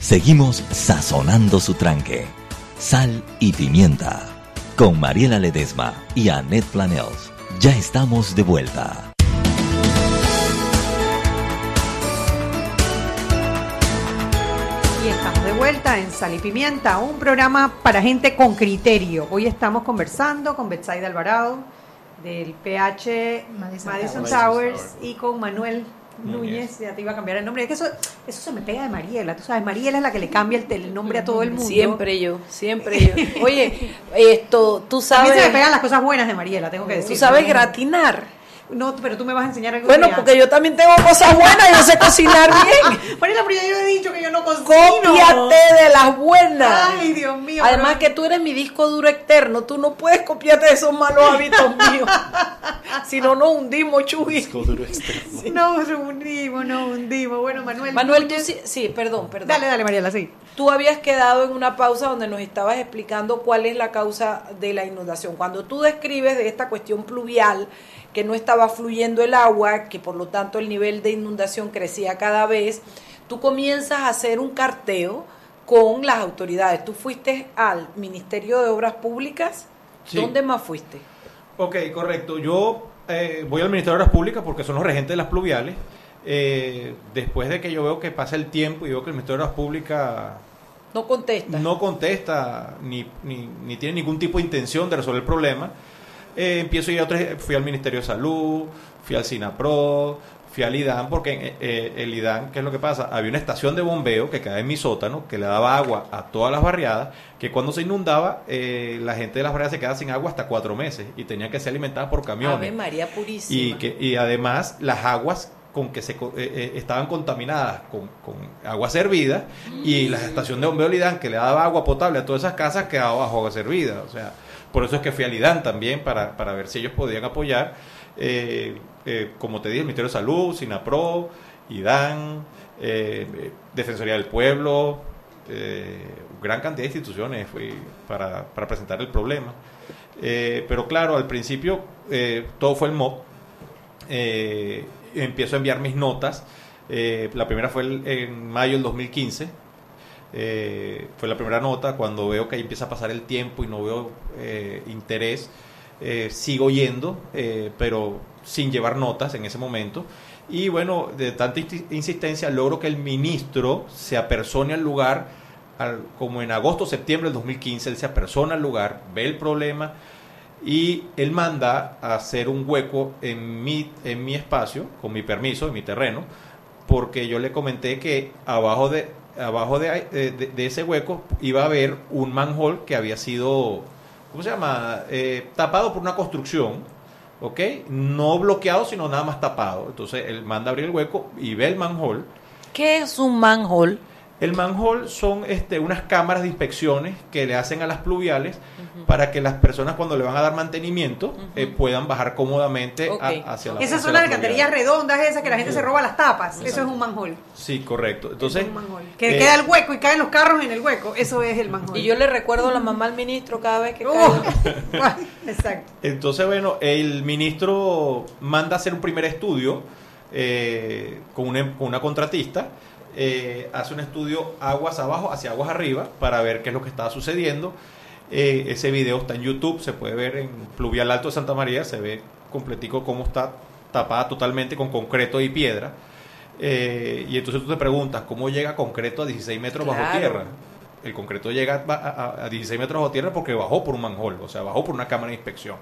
Speaker 6: Seguimos sazonando su tranque. Sal y pimienta. Con Mariela Ledesma y Annette Planels. Ya estamos de vuelta.
Speaker 2: Y estamos de vuelta en Sal y Pimienta, un programa para gente con criterio. Hoy estamos conversando con Betsaida Alvarado del PH Madison,
Speaker 9: Madison
Speaker 2: Towers,
Speaker 9: Towers.
Speaker 2: y con Manuel Núñez, ya te iba a cambiar el nombre. Es que eso, eso se me pega de Mariela, tú sabes, Mariela es la que le cambia el, el nombre a todo el mundo.
Speaker 1: Siempre yo, siempre yo. Oye, esto, tú
Speaker 2: A
Speaker 1: sabes.
Speaker 2: mí se me pegan las cosas buenas de Mariela, tengo que decir.
Speaker 1: Tú sabes gratinar.
Speaker 2: No, pero tú me vas a enseñar algo.
Speaker 1: Bueno, porque yo también tengo cosas buenas, yo sé cocinar bien.
Speaker 2: Mariela, pero ya yo he dicho que yo no cocino.
Speaker 1: Cópiate de las buenas.
Speaker 2: Ay, Dios mío.
Speaker 1: Además
Speaker 2: pero-
Speaker 1: que tú eres mi disco duro externo, tú no puedes copiarte de esos malos hábitos míos. si no, nos hundimos, Chuy.
Speaker 2: No, nos hundimos, no hundimos. Bueno, Manuel.
Speaker 1: Manuel, tú sí, sí, perdón, perdón.
Speaker 2: Dale, dale, Mariela, sí.
Speaker 1: Tú habías quedado en una pausa donde nos estabas explicando cuál es la causa de la inundación. Cuando tú describes de esta cuestión pluvial, que no estaba fluyendo el agua, que por lo tanto el nivel de inundación crecía cada vez, tú comienzas a hacer un carteo con las autoridades. Tú fuiste al Ministerio de Obras Públicas.
Speaker 8: Sí.
Speaker 1: ¿Dónde más fuiste?
Speaker 8: Ok, correcto. Yo eh, voy al Ministerio de Obras Públicas porque son los regentes de las pluviales. Eh, después de que yo veo que pasa el tiempo y veo que el Ministerio de Obras Públicas
Speaker 1: No contesta.
Speaker 8: no contesta ni, ni, ni tiene ningún tipo de intención de resolver el problema, eh, empiezo a ir a otros, fui al Ministerio de Salud, fui al SINAPRO, fui al IDAN, porque eh, eh, el IDAN, ¿qué es lo que pasa? Había una estación de bombeo que quedaba en mi sótano, que le daba agua a todas las barriadas, que cuando se inundaba, eh, la gente de las barriadas se quedaba sin agua hasta cuatro meses y tenía que ser alimentada por camiones.
Speaker 1: Ave María Purísima.
Speaker 8: Y, que, y además las aguas con que se eh, eh, estaban contaminadas con, con agua servida y la estación de bombeo Lidán que le daba agua potable a todas esas casas quedaba bajo agua servida. O sea, por eso es que fui a Lidán también para, para ver si ellos podían apoyar. Eh, eh, como te dije, el Ministerio de Salud, SINAPRO, IDAN, Defensoría del Pueblo, gran cantidad de instituciones fui para, para presentar el problema. Pero claro, al principio todo fue el MOB. Eh, empiezo a enviar mis notas. Eh, la primera fue el- en mayo del 2015. Eh, fue la primera nota. Cuando veo que ahí empieza a pasar el tiempo y no veo eh, interés, eh, sigo yendo, eh, pero sin llevar notas en ese momento. Y bueno, de tanta insistencia, logro que el ministro se apersone al lugar, al- como en agosto septiembre del 2015, él se apersona al lugar, ve el problema y él manda a hacer un hueco en mi, en mi espacio, con mi permiso, en mi terreno, porque yo le comenté que abajo de, abajo de, de- ese hueco iba a haber un manhole que había sido, ¿cómo se llama? Eh, tapado por una construcción, ¿ok? No bloqueado, sino nada más tapado. Entonces él manda a abrir el hueco y ve el manhole.
Speaker 1: ¿Qué es un manhole?
Speaker 8: El manhole son este, unas cámaras de inspecciones que le hacen a las pluviales para que las personas cuando le van a dar mantenimiento eh, puedan bajar cómodamente a- hacia la
Speaker 2: Esas son
Speaker 8: la
Speaker 2: las alcantarillas redondas esas que la gente se roba las tapas. Eso es un manhole.
Speaker 8: Sí, correcto. Entonces,
Speaker 2: Que
Speaker 8: eh,
Speaker 2: queda el hueco y caen los carros en el hueco. Eso es el manhole.
Speaker 1: Y yo le recuerdo a la mamá al ministro cada vez que
Speaker 2: Oh.
Speaker 1: cae.
Speaker 2: Exacto.
Speaker 8: Entonces, bueno, el ministro manda a hacer un primer estudio eh, con, una, con una contratista, eh, hace un estudio aguas abajo hacia aguas arriba para ver qué es lo que estaba sucediendo. Eh, ese video está en YouTube, se puede ver en Pluvial Alto de Santa María, se ve completico cómo está tapada totalmente con concreto y piedra. Eh, y entonces tú te preguntas, ¿cómo llega concreto a 16 metros bajo tierra? El concreto llega a, a- a 16 metros bajo tierra porque bajó por un manhole, o sea, bajó por una cámara de inspección.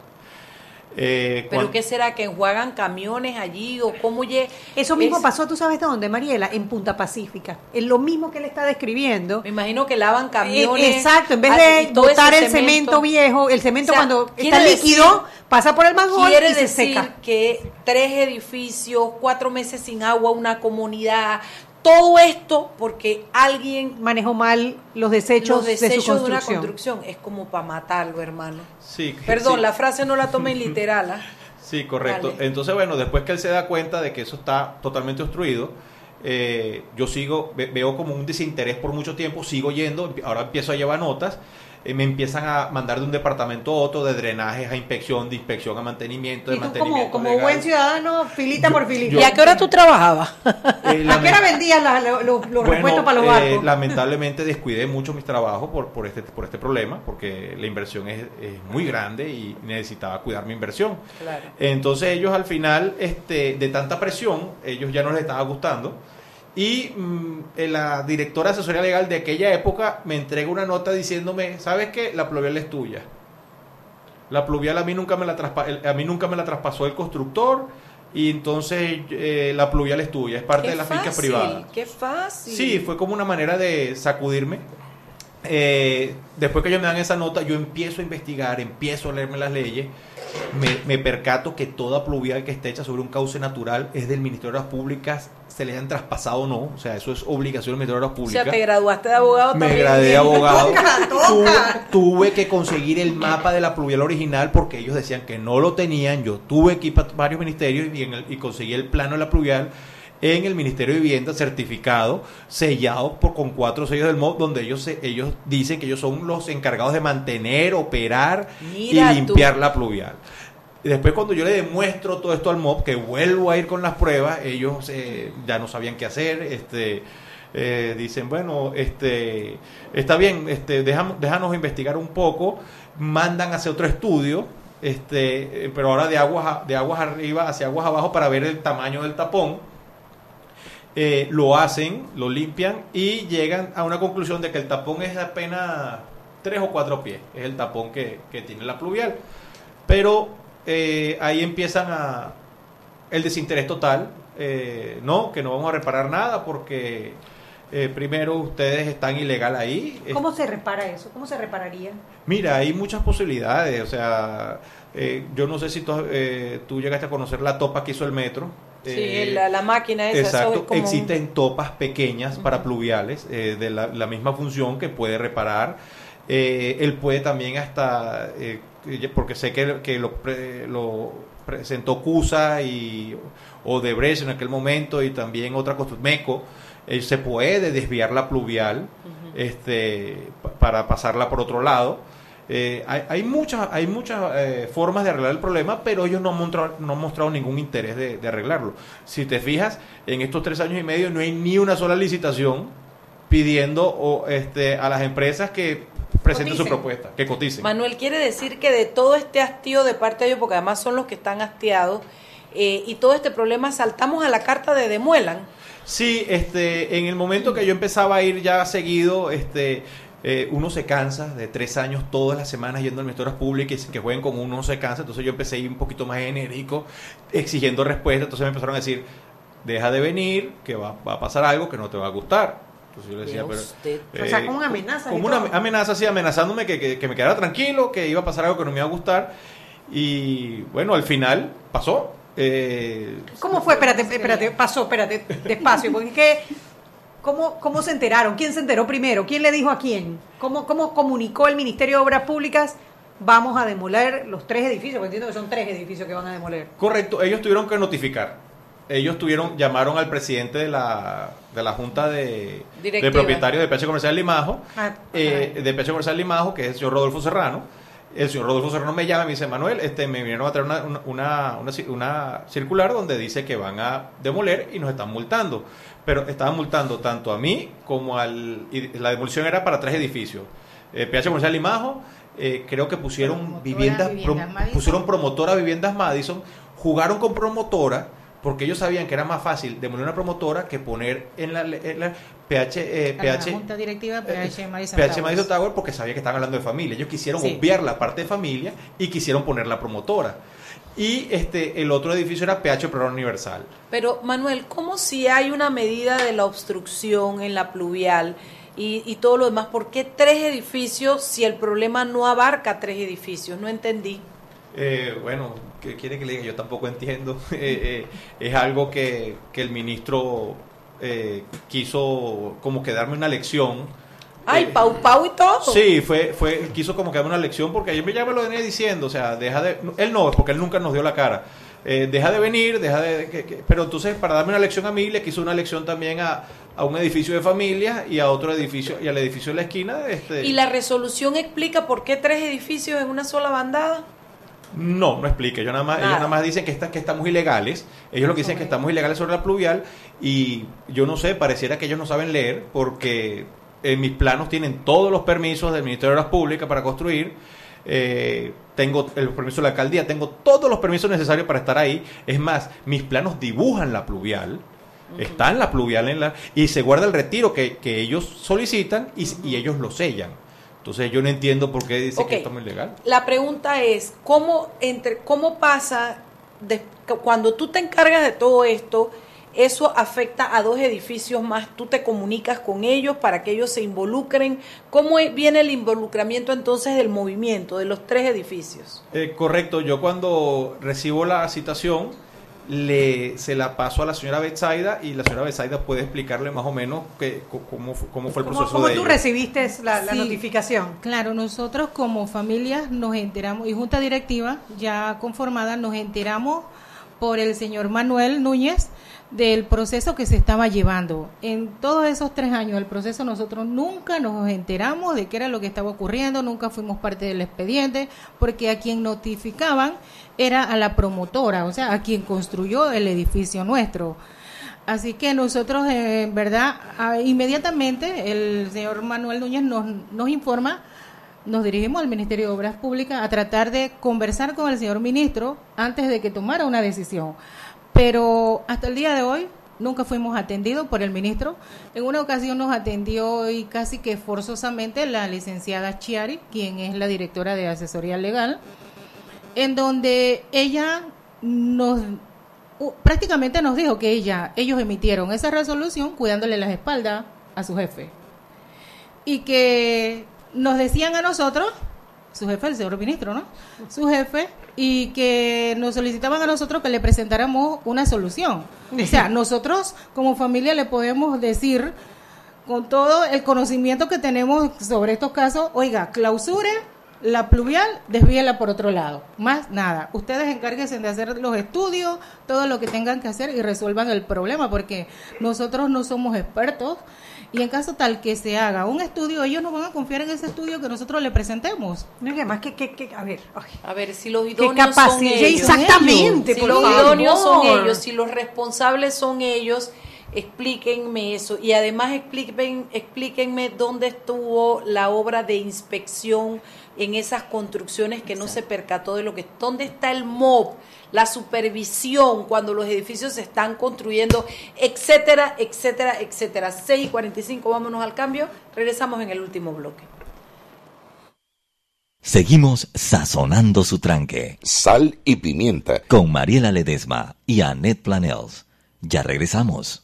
Speaker 8: Eh,
Speaker 1: ¿Pero qué será? ¿Que enjuagan camiones allí? ¿O cómo llega?
Speaker 2: Eso mismo
Speaker 1: Es-
Speaker 2: pasó, ¿tú sabes de dónde, Mariela? En Punta Pacífica. Es lo mismo que él está describiendo.
Speaker 1: Me imagino que lavan camiones.
Speaker 2: Eh, Exacto, en vez de botar el cemento, viejo, el cemento
Speaker 1: O sea,
Speaker 2: cuando está líquido pasa por el
Speaker 1: Quiere
Speaker 2: y se
Speaker 1: decir
Speaker 2: seca.
Speaker 1: que tres edificios, cuatro meses sin agua, una comunidad, todo esto porque alguien
Speaker 2: manejó mal los desechos,
Speaker 1: los desechos
Speaker 2: de su
Speaker 1: una
Speaker 2: construcción.
Speaker 1: construcción. Es como para matarlo, hermano.
Speaker 8: Sí,
Speaker 1: Perdón,
Speaker 8: sí.
Speaker 1: la frase no la tomen literal. ¿ah?
Speaker 8: Sí, correcto.
Speaker 1: Dale.
Speaker 8: Entonces, bueno, después que él se da cuenta de que eso está totalmente obstruido, eh, yo sigo, ve- veo como un desinterés por mucho tiempo, sigo yendo, ahora empiezo a llevar notas, eh, me empiezan a mandar de un departamento a otro, de drenajes a inspección, de inspección a mantenimiento, de
Speaker 2: Y tú
Speaker 8: mantenimiento
Speaker 2: como, buen ciudadano, filita por filita.
Speaker 8: yo- ¿Y a qué hora
Speaker 1: tú trabajabas?
Speaker 8: Eh,
Speaker 2: ¿A qué hora vendías la- los
Speaker 8: Bueno,
Speaker 2: repuestos para los
Speaker 8: eh,
Speaker 2: barcos?
Speaker 8: lamentablemente descuidé mucho mis trabajos por, por, este, por este problema, porque la inversión es, es muy grande y necesitaba cuidar mi inversión.
Speaker 1: Claro.
Speaker 8: Entonces ellos al final, este, de tanta presión, ellos ya no les estaba gustando. Y mm, la directora de asesoría legal de aquella época me entrega una nota diciéndome, ¿sabes qué? La pluvial es tuya. La pluvial a mí nunca me la, a mí nunca me la traspasó el constructor y entonces eh, la pluvial es tuya, es parte
Speaker 1: Qué
Speaker 8: de la finca
Speaker 1: fácil,
Speaker 8: privada.
Speaker 1: Qué fácil.
Speaker 8: Sí, fue como una manera de sacudirme. Eh, después que ellos me dan esa nota, yo empiezo a investigar, empiezo a leerme las leyes, me, me percato que toda pluvial que esté hecha sobre un cauce natural es del Ministerio de Obras Públicas, se le hayan traspasado o no, o sea, eso es obligación del Ministerio de Obras
Speaker 1: O sea,
Speaker 8: Públicas.
Speaker 1: te graduaste de abogado
Speaker 8: Me
Speaker 1: también.
Speaker 8: gradué de abogado.
Speaker 1: Toca, toca.
Speaker 8: Tuve, tuve que conseguir el mapa de la pluvial original porque ellos decían que no lo tenían. Yo tuve que ir a varios ministerios y, en el- y conseguí el plano de la pluvial en el Ministerio de Vivienda certificado, sellado por, con cuatro sellos del MOB, donde ellos, se- ellos dicen que ellos son los encargados de mantener, operar
Speaker 1: Mira
Speaker 8: y limpiar
Speaker 1: tú.
Speaker 8: la pluvial. Después cuando yo le demuestro todo esto al MOB, que vuelvo a ir con las pruebas, ellos eh, ya no sabían qué hacer, este eh, dicen, bueno, este está bien, este déjame- déjanos investigar un poco, mandan a hacer otro estudio, este, eh, pero ahora de aguas de aguas arriba hacia aguas abajo para ver el tamaño del tapón. Eh, lo hacen, lo limpian y llegan a una conclusión de que el tapón es apenas tres o cuatro pies, es el tapón que, que tiene la pluvial. Pero eh, ahí empiezan a el desinterés total, eh, no, que no vamos a reparar nada porque eh, primero ustedes están ilegal ahí.
Speaker 2: ¿Cómo se repara eso? ¿Cómo se repararía?
Speaker 8: Mira, hay muchas posibilidades, o sea, yo no sé si tú, tú llegaste a conocer la topa que hizo el metro.
Speaker 1: Sí,
Speaker 8: Eh,
Speaker 1: la, la máquina esa.
Speaker 8: Exacto,
Speaker 1: es como un-
Speaker 8: existen topas pequeñas para pluviales eh, de la, la misma función que puede reparar. Eh, él puede también hasta, eh, porque sé que, que lo, pre- lo presentó CUSA y Odebrecht en aquel momento y también otra cosa, MECO, eh, se puede desviar la pluvial este, pa- para pasarla por otro lado. Eh, hay, hay muchas, hay muchas eh, formas de arreglar el problema, pero ellos no han mostrado, no han mostrado ningún interés de, de arreglarlo. Si te fijas, en estos tres años y medio no hay ni una sola licitación pidiendo o, este, a las empresas que presenten su propuesta, que coticen.
Speaker 1: Manuel quiere decir que de todo este hastío de parte de ellos, porque además son los que están hastiados, eh, y todo este problema, saltamos a la carta de Demuelan.
Speaker 8: Sí, este, en el momento que yo empezaba a ir ya seguido, este, eh, uno se cansa de tres años todas las semanas yendo al Ministerio Públicas y que jueguen con uno, uno se cansa. Entonces yo empecé a ir un poquito más enérico, exigiendo respuesta. Entonces me empezaron a decir, deja de venir, que va, va a pasar algo que no te va a gustar. Entonces yo le decía, pero...
Speaker 1: usted.
Speaker 2: o sea,
Speaker 8: eh,
Speaker 2: como una amenaza.
Speaker 8: como una amenaza, así, amenazándome que, que- que me quedara tranquilo, que iba a pasar algo que no me iba a gustar. Y bueno, al final pasó. Eh,
Speaker 2: ¿Cómo fue? Espérate, espérate, pasó, espérate, despacio, porque es que ¿Cómo, ¿Cómo se enteraron? ¿Quién se enteró primero? ¿Quién le dijo a quién? ¿Cómo, ¿Cómo comunicó el Ministerio de Obras Públicas? Vamos a demoler los tres edificios, porque entiendo que son tres edificios que van a demoler.
Speaker 8: Correcto, ellos tuvieron que notificar. Ellos tuvieron, llamaron al presidente de la, de la Junta de, de Propietarios de PH Comercial Limajo,
Speaker 2: Ah,
Speaker 8: eh, de PH Comercial Limajo, que es el señor Rodolfo Serrano. El señor Rodolfo Serrano me llama y me dice, Manuel, este, me vinieron a traer una, una, una, una ci- una circular donde dice que van a demoler y nos están multando. Pero estaban multando tanto a mí como al... y la demolición era para tres edificios. Eh, PH Comercial Limajo, eh, creo que pusieron viviendas,
Speaker 9: Viviendas
Speaker 8: prom- pusieron promotora Viviendas Madison, jugaron con promotora porque ellos sabían que era más fácil demoler una promotora que poner en la, en la PH, eh, PH,
Speaker 9: Junta Directiva PH Madison
Speaker 8: PH. Madison Tower porque sabía que estaban hablando de familia. Ellos quisieron
Speaker 9: Sí.
Speaker 8: obviar la parte de familia y quisieron poner la promotora. Y este el otro edificio era PH Programa Universal.
Speaker 1: Pero Manuel, ¿cómo si hay una medida de la obstrucción en la pluvial y, y todo lo demás? ¿Por qué tres edificios si el problema no abarca tres edificios? No entendí.
Speaker 8: Eh, bueno, ¿qué quiere que le diga? Yo tampoco entiendo. Eh, eh, es algo que, que el ministro eh, quiso como que darme una lección.
Speaker 1: Ay, Pau Pau y todo.
Speaker 8: Sí, fue, fue, quiso como que darme una lección porque ayer ya me lo venía diciendo, o sea, deja de, él no, porque él nunca nos dio la cara. Eh, deja de venir, deja de, que- que- pero entonces para darme una lección a mí le quiso una lección también a, a un edificio de familia y a otro edificio y al edificio de la esquina. Este,
Speaker 1: ¿Y la resolución explica por qué tres edificios en una sola bandada?
Speaker 8: No, no explique. Ellos nada más, ellos
Speaker 1: Nada.
Speaker 8: nada más dicen que, está, que estamos ilegales. Ellos lo que dicen es que estamos ilegales sobre la pluvial. Y yo no sé, pareciera que ellos no saben leer porque en mis planos tienen todos los permisos del Ministerio de Obras Públicas para construir. Eh, tengo el permiso de la alcaldía, tengo todos los permisos necesarios para estar ahí. Es más, mis planos dibujan la pluvial. Está en la pluvial en la, y se guarda el retiro que, que ellos solicitan y, y ellos lo sellan. Entonces yo no entiendo por qué dice que estamos ilegal.
Speaker 1: La pregunta es, ¿cómo, entre, cómo pasa de- cuando tú te encargas de todo esto? Eso afecta a dos edificios más. Tú te comunicas con ellos para que ellos se involucren. ¿Cómo viene el involucramiento entonces del movimiento de los tres edificios?
Speaker 8: Eh, correcto, yo cuando recibo la citación le, se la paso a la señora Betsaida y la señora Betsaida puede explicarle más o menos que, cómo, cómo fue el
Speaker 2: ¿Cómo,
Speaker 8: proceso
Speaker 2: cómo
Speaker 8: de
Speaker 2: tú recibiste la, la
Speaker 9: Sí.
Speaker 2: notificación?
Speaker 9: Claro, nosotros como familia nos enteramos, y junta directiva ya conformada, nos enteramos por el señor Manuel Núñez del proceso que se estaba llevando. En todos esos tres años del proceso nosotros nunca nos enteramos de qué era lo que estaba ocurriendo, nunca fuimos parte del expediente, porque a quien notificaban era a la promotora, o sea, a quien construyó el edificio nuestro. Así que nosotros, eh, en verdad, ah, inmediatamente el señor Manuel Núñez nos, nos informa, nos dirigimos al Ministerio de Obras Públicas a tratar de conversar con el señor ministro antes de que tomara una decisión. Pero hasta el día de hoy nunca fuimos atendidos por el ministro. En una ocasión nos atendió y casi que forzosamente la licenciada Chiari, quien es la directora de asesoría legal, en donde ella nos prácticamente nos dijo que ella, ellos emitieron esa resolución cuidándole las espaldas a su jefe. Y que nos decían a nosotros, su jefe, el señor ministro, ¿no? Su jefe, y que nos solicitaban a nosotros que le presentáramos una solución. O sea, nosotros como familia le podemos decir, con todo el conocimiento que tenemos sobre estos casos, oiga, clausure la pluvial, desvíela por otro lado. Más nada. Ustedes encárguense de hacer los estudios, todo lo que tengan que hacer y resuelvan el problema, porque nosotros no somos expertos. Y en caso tal que se haga un estudio, ellos no van a confiar en ese estudio que nosotros le presentemos.
Speaker 2: No, y además que, que, que- a ver,
Speaker 1: A ver, si los idóneos son ellos.
Speaker 2: exactamente,
Speaker 1: Si
Speaker 2: por
Speaker 1: los
Speaker 2: favor.
Speaker 1: idóneos son ellos, si los responsables son ellos, explíquenme eso. Y además expliquen, explíquenme dónde estuvo la obra de inspección en esas construcciones que no se percató de lo que... ¿Dónde está el MOB? La supervisión cuando los edificios se están construyendo, etcétera, etcétera, etcétera. 6 y 45, vámonos al cambio. Regresamos en el último bloque.
Speaker 6: Seguimos sazonando su tranque.
Speaker 10: Sal y pimienta.
Speaker 6: Con Mariela Ledesma y Annette Planels. Ya regresamos.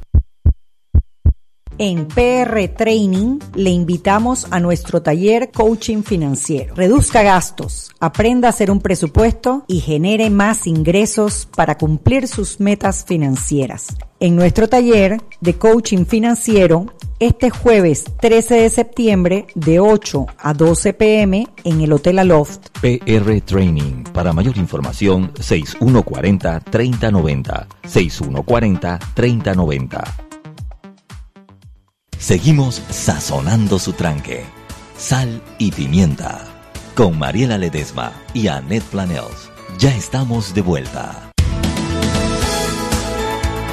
Speaker 5: En PR Training le invitamos a nuestro taller Coaching Financiero. Reduzca gastos, aprenda a hacer un presupuesto y genere más ingresos para cumplir sus metas financieras. En nuestro taller de Coaching Financiero, este jueves 13 de septiembre de 8 a 12 pm en el Hotel Aloft.
Speaker 6: PR Training. Para mayor información, 6140-3090. 6140-3090. Seguimos sazonando su tranque. Sal y pimienta. Con Mariela Ledesma y Annette Planels. Ya estamos de vuelta.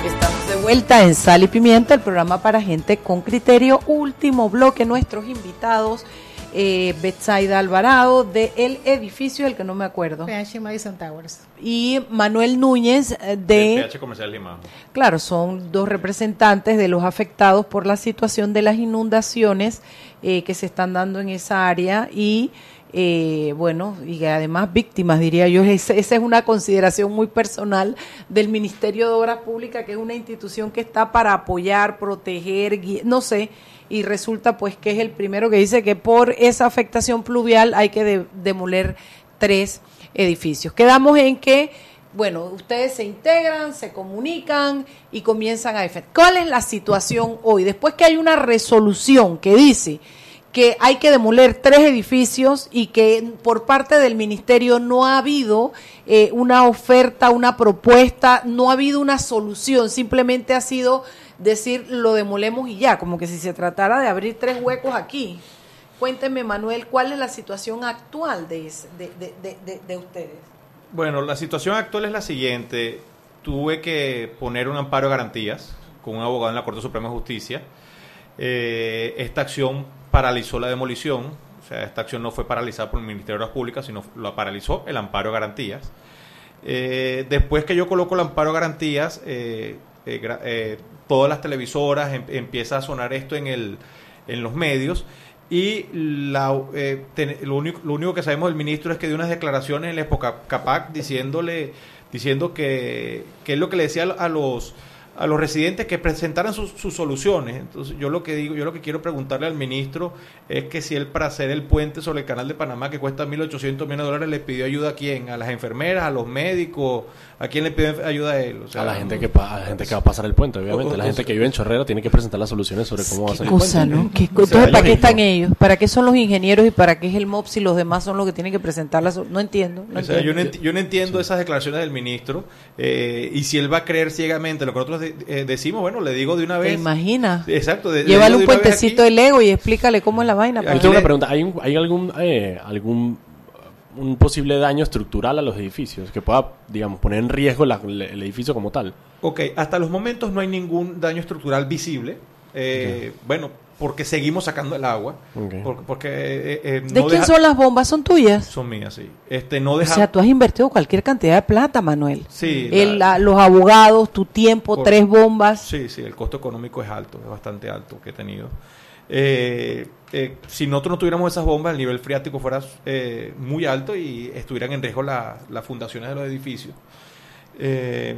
Speaker 1: Estamos de vuelta en Sal y Pimienta, el programa para gente con criterio. Último bloque, nuestros invitados. Eh, Betsaida Alvarado de El Edificio, el que no me acuerdo.
Speaker 9: PH Madison Towers.
Speaker 1: Y Manuel Núñez eh, de...
Speaker 8: PH Comercial Lima.
Speaker 1: Claro, son dos representantes de los afectados por la situación de las inundaciones eh, que se están dando en esa área y eh, bueno, y además víctimas, diría yo. Esa, esa es una consideración muy personal del Ministerio de Obras Públicas, que es una institución que está para apoyar, proteger, no sé, y resulta pues que es el primero que dice que por esa afectación pluvial hay que de- demoler tres edificios. Quedamos en que, bueno, ustedes se integran, se comunican y comienzan a defender. ¿Cuál es la situación hoy? Después que hay una resolución que dice que hay que demoler tres edificios y que por parte del ministerio no ha habido eh, una oferta, una propuesta, no ha habido una solución, simplemente ha sido decir lo demolemos y ya, como que si se tratara de abrir tres huecos aquí. Cuénteme, Manuel, ¿cuál es la situación actual de, de, de- de- de- de ustedes?
Speaker 8: Bueno, la situación actual es la siguiente. Tuve que poner un amparo de garantías con un abogado en la Corte Suprema de Justicia. Eh, esta acción paralizó la demolición. O sea, esta acción no fue paralizada por el Ministerio de Obras Públicas, sino la paralizó el amparo de garantías. Eh, después que yo coloco el amparo de garantías, eh, eh, todas las televisoras em- empieza a sonar esto en, el, en los medios y la, eh, lo, único, lo único que sabemos del ministro es que dio unas declaraciones en la época CAPAC diciéndole diciendo que, que es lo que le decía a los a los residentes que presentaran sus, sus soluciones. Entonces, yo lo que digo, yo lo que quiero preguntarle al ministro es que si él para hacer el puente sobre el canal de Panamá que cuesta 1.800 millones de dólares le pidió ayuda a quién, a las enfermeras, a los médicos, a quién le pidió ayuda a él. O sea,
Speaker 3: a la gente que a la gente que va a pasar el puente, obviamente.
Speaker 8: O- o-
Speaker 3: la gente que vive en Chorrera tiene que presentar las soluciones sobre cómo va a ser el
Speaker 1: cosa,
Speaker 3: puente.
Speaker 1: ¿no? ¿Qué- entonces, ¿para qué están ellos? ¿Para qué son los ingenieros y para qué es el MOPS y los demás son los que tienen que presentar las... No entiendo. no
Speaker 8: O sea, yo, no
Speaker 1: entiendo.
Speaker 8: enti- yo no entiendo esas declaraciones del ministro eh, y si él va a creer ciegamente lo que nosotros de- eh, decimos, bueno, le digo de una
Speaker 1: ¿Te
Speaker 8: vez.
Speaker 1: imaginas?
Speaker 8: Exacto. de- le
Speaker 1: Llévale un puentecito del ego y explícale cómo es la vaina.
Speaker 3: Yo
Speaker 1: pues.
Speaker 3: tengo una pregunta. ¿Hay, un, hay algún, eh, algún un posible daño estructural a los edificios que pueda, digamos, poner en riesgo la- el edificio como tal?
Speaker 8: Ok, hasta los momentos no hay ningún daño estructural visible. Eh, Bueno, porque seguimos sacando el agua. Porque, porque, eh, eh,
Speaker 1: ¿De quién
Speaker 8: deja-
Speaker 1: son las bombas? ¿Son tuyas?
Speaker 8: Son mías, sí. Este, no
Speaker 1: O
Speaker 8: deja...
Speaker 1: sea, tú has invertido cualquier cantidad de plata, Manuel.
Speaker 8: Sí,
Speaker 1: El-
Speaker 8: la-
Speaker 1: la- los abogados, tu tiempo,
Speaker 8: Por-
Speaker 1: tres bombas.
Speaker 8: Sí, sí, el costo económico es alto, es bastante alto que he tenido. Eh, eh, si nosotros no tuviéramos esas bombas, el nivel freático fuera eh, muy alto y estuvieran en riesgo la- las fundaciones de los edificios. Eh,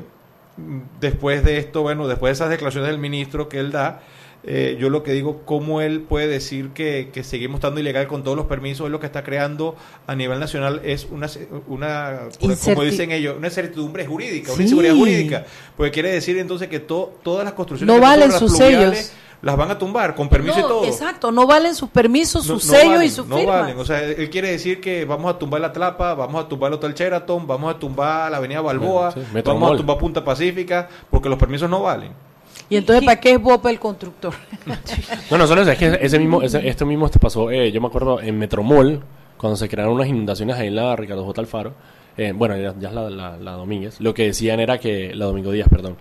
Speaker 8: después de esto, bueno, después de esas declaraciones del ministro que él da, eh, yo lo que digo, cómo él puede decir que, que seguimos estando ilegal con todos los permisos, es lo que está creando a nivel nacional es una, una como
Speaker 1: Incerti-
Speaker 8: dicen ellos, una incertidumbre jurídica,
Speaker 1: Sí.
Speaker 8: una inseguridad jurídica, porque quiere decir entonces que to- todas las construcciones
Speaker 1: No
Speaker 8: que
Speaker 1: valen sus sellos.
Speaker 8: las van a tumbar con permiso y
Speaker 1: No,
Speaker 8: todo.
Speaker 1: Exacto, no valen sus permisos,
Speaker 8: No-
Speaker 1: sus
Speaker 8: no
Speaker 1: sellos
Speaker 8: valen,
Speaker 1: y sus
Speaker 8: no
Speaker 1: firmas.
Speaker 8: valen. O sea, él quiere decir que vamos a tumbar la Tlapa, vamos a tumbar el Hotel Sheraton, vamos a tumbar la Avenida Balboa,
Speaker 3: Bueno, sí, Metro
Speaker 8: vamos a tumbar Punta Pacífica, porque los permisos no valen.
Speaker 1: Y entonces, ¿para qué es Bob el constructor?
Speaker 3: No, no, solo es que ese mismo, ese- esto mismo te pasó, eh, yo me acuerdo en Metromol, cuando se crearon unas inundaciones ahí en la Ricardo J. Alfaro, eh, bueno, ya, ya es la, la, la Domínguez, lo que decían era que, la Domingo Díaz, perdón,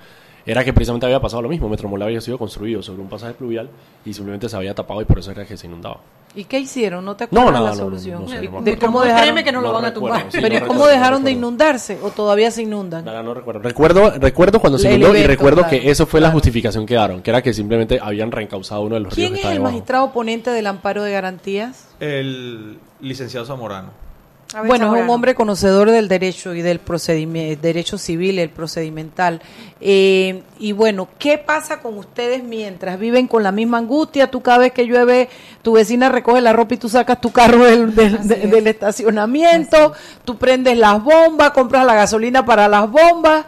Speaker 3: era que precisamente había pasado lo mismo, Metromol había sido construido sobre un pasaje pluvial y simplemente se había tapado y por eso era que se inundaba.
Speaker 1: ¿Y qué hicieron? ¿No te
Speaker 3: No,
Speaker 1: acuerdas
Speaker 3: no,
Speaker 1: la
Speaker 3: no, no,
Speaker 1: solución?
Speaker 3: no sé, no me
Speaker 1: ¿De cómo dejaron?
Speaker 2: créeme que no lo van a tumbar.
Speaker 3: sí,
Speaker 1: Pero
Speaker 3: no
Speaker 1: ¿y cómo
Speaker 3: recuerdo,
Speaker 1: dejaron
Speaker 3: no
Speaker 1: de inundarse? ¿O todavía se inundan?
Speaker 3: No, no recuerdo. Recuerdo, recuerdo cuando se inundó y recuerdo
Speaker 1: claro,
Speaker 3: que eso fue la justificación que daron, que era que simplemente habían reencauzado uno de los ríos
Speaker 1: ¿Quién
Speaker 3: que
Speaker 1: es el
Speaker 3: debajo.
Speaker 1: magistrado ponente del amparo de garantías?
Speaker 8: El licenciado Zamorano.
Speaker 1: Bueno, es un hombre conocedor del derecho y del procedimiento, derecho civil, el procedimental. Eh, y bueno, ¿qué pasa con ustedes mientras viven con la misma angustia? Tú cada vez que llueve, tu vecina recoge la ropa y tú sacas tu carro del, del- de- del estacionamiento, tú prendes las bombas, compras la gasolina para las bombas.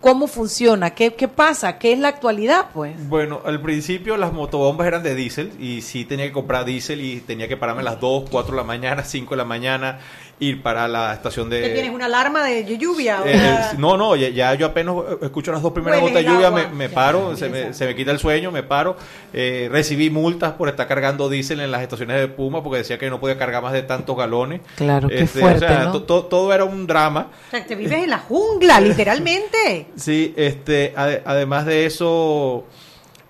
Speaker 1: ¿Cómo funciona? ¿Qué, ¿Qué pasa? ¿Qué es la actualidad, pues?
Speaker 8: Bueno, al principio las motobombas eran de diésel y sí tenía que comprar diésel y tenía que pararme a las 2, 4 de la mañana, 5 de la mañana, ir para la estación de...
Speaker 2: ¿Qué tienes una alarma de lluvia?
Speaker 8: Eh,
Speaker 2: Una-
Speaker 8: eh, no, no, ya, ya yo apenas escucho las dos primeras gotas de
Speaker 2: el
Speaker 8: lluvia, me, paro, se me, se me quita el sueño, me paro. Eh, recibí multas por estar cargando diésel en las estaciones de Puma porque decía que no podía cargar más de tantos galones.
Speaker 1: Claro, qué
Speaker 8: Este,
Speaker 1: fuerte,
Speaker 8: o sea,
Speaker 1: ¿no?
Speaker 8: to- to- todo era un drama.
Speaker 2: O sea, te vives en la jungla, literalmente.
Speaker 8: Sí, este, ade- además de eso,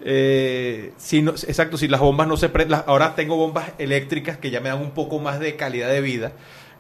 Speaker 8: eh, si no, exacto, si las bombas no se prenden, ahora tengo bombas eléctricas que ya me dan un poco más de calidad de vida,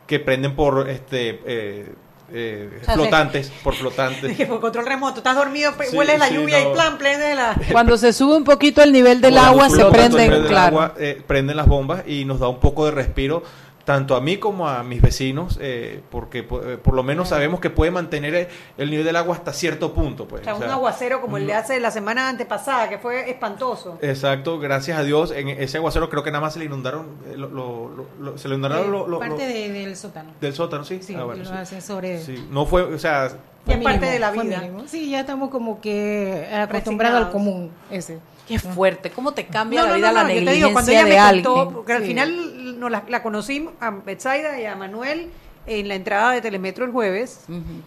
Speaker 8: que prenden por este eh, eh,
Speaker 2: O sea,
Speaker 8: flotantes, por flotantes.
Speaker 2: Dije, por control remoto, estás dormido,
Speaker 8: Sí,
Speaker 2: hueles la
Speaker 8: sí,
Speaker 2: lluvia
Speaker 8: no.
Speaker 2: y plan, prende la...
Speaker 1: Cuando se sube un poquito el nivel del
Speaker 8: Cuando
Speaker 1: agua, se prenden,
Speaker 8: del
Speaker 1: claro.
Speaker 8: agua, eh, prenden las bombas y nos da un poco de respiro tanto a mí como a mis vecinos, eh, porque po- eh, por lo menos sabemos que puede mantener el, el nivel del agua hasta cierto punto. Pues,
Speaker 2: O sea,
Speaker 8: O
Speaker 2: un aguacero como el de hace la semana antepasada, que fue espantoso.
Speaker 8: Exacto, gracias a Dios. En ese aguacero creo que nada más se le inundaron, eh, lo- lo- lo- lo- se le inundaron lo- lo-
Speaker 9: parte
Speaker 8: lo-
Speaker 9: de- del sótano.
Speaker 8: del sótano, sí.
Speaker 9: Sí,
Speaker 8: Ah, bueno,
Speaker 9: los
Speaker 8: sí.
Speaker 9: ascensores.
Speaker 8: Sí, No fue, o sea,
Speaker 9: Fue
Speaker 2: Es parte
Speaker 9: mínimo,
Speaker 2: de la vida.
Speaker 9: mínimo. Sí, ya estamos como que acostumbrados al común ese.
Speaker 1: Qué fuerte, ¿cómo te cambia
Speaker 2: No,
Speaker 1: la vida
Speaker 2: no,
Speaker 1: la
Speaker 2: no, yo te
Speaker 1: negligencia
Speaker 2: digo, cuando ella
Speaker 1: de
Speaker 2: me
Speaker 1: alguien?
Speaker 2: contó, porque al
Speaker 1: Sí.
Speaker 2: final no, la, la conocí a Betsaida y a Manuel en la entrada de Telemetro el jueves,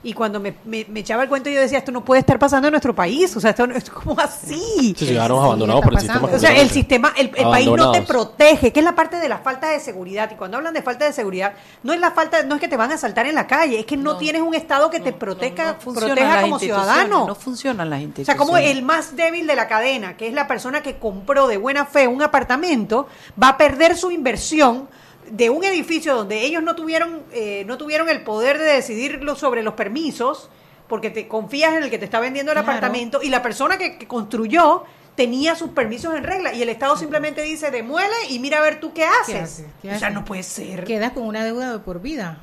Speaker 2: y cuando me, me- me echaba el cuento yo decía, esto no puede estar pasando en nuestro país, o sea, esto, no- esto como así.
Speaker 3: Sí, llegaron abandonados por el sistema.
Speaker 2: O sea, el sistema, el, el país no te protege, que es la parte de la falta de seguridad. Y cuando hablan de falta de seguridad, no es la falta, no es que te van a saltar en la calle, es que no, tienes un Estado que te proteja, proteja como
Speaker 1: instituciones,
Speaker 2: ciudadano.
Speaker 1: No funcionan las
Speaker 2: O sea,
Speaker 1: instituciones.
Speaker 2: como el más débil de la cadena, que es la persona que compró de buena fe un apartamento, va a perder su inversión de un edificio donde ellos no tuvieron, eh, no tuvieron el poder de decidir lo- sobre los permisos, porque te confías en el que te está vendiendo el
Speaker 9: Claro.
Speaker 2: apartamento, y la persona que, que construyó tenía sus permisos en regla, y el Estado simplemente dice, demuele y mira a ver tú qué haces.
Speaker 9: ¿Qué haces? ¿Qué
Speaker 2: O sea, no puede ser.
Speaker 9: Quedas con una deuda de por vida.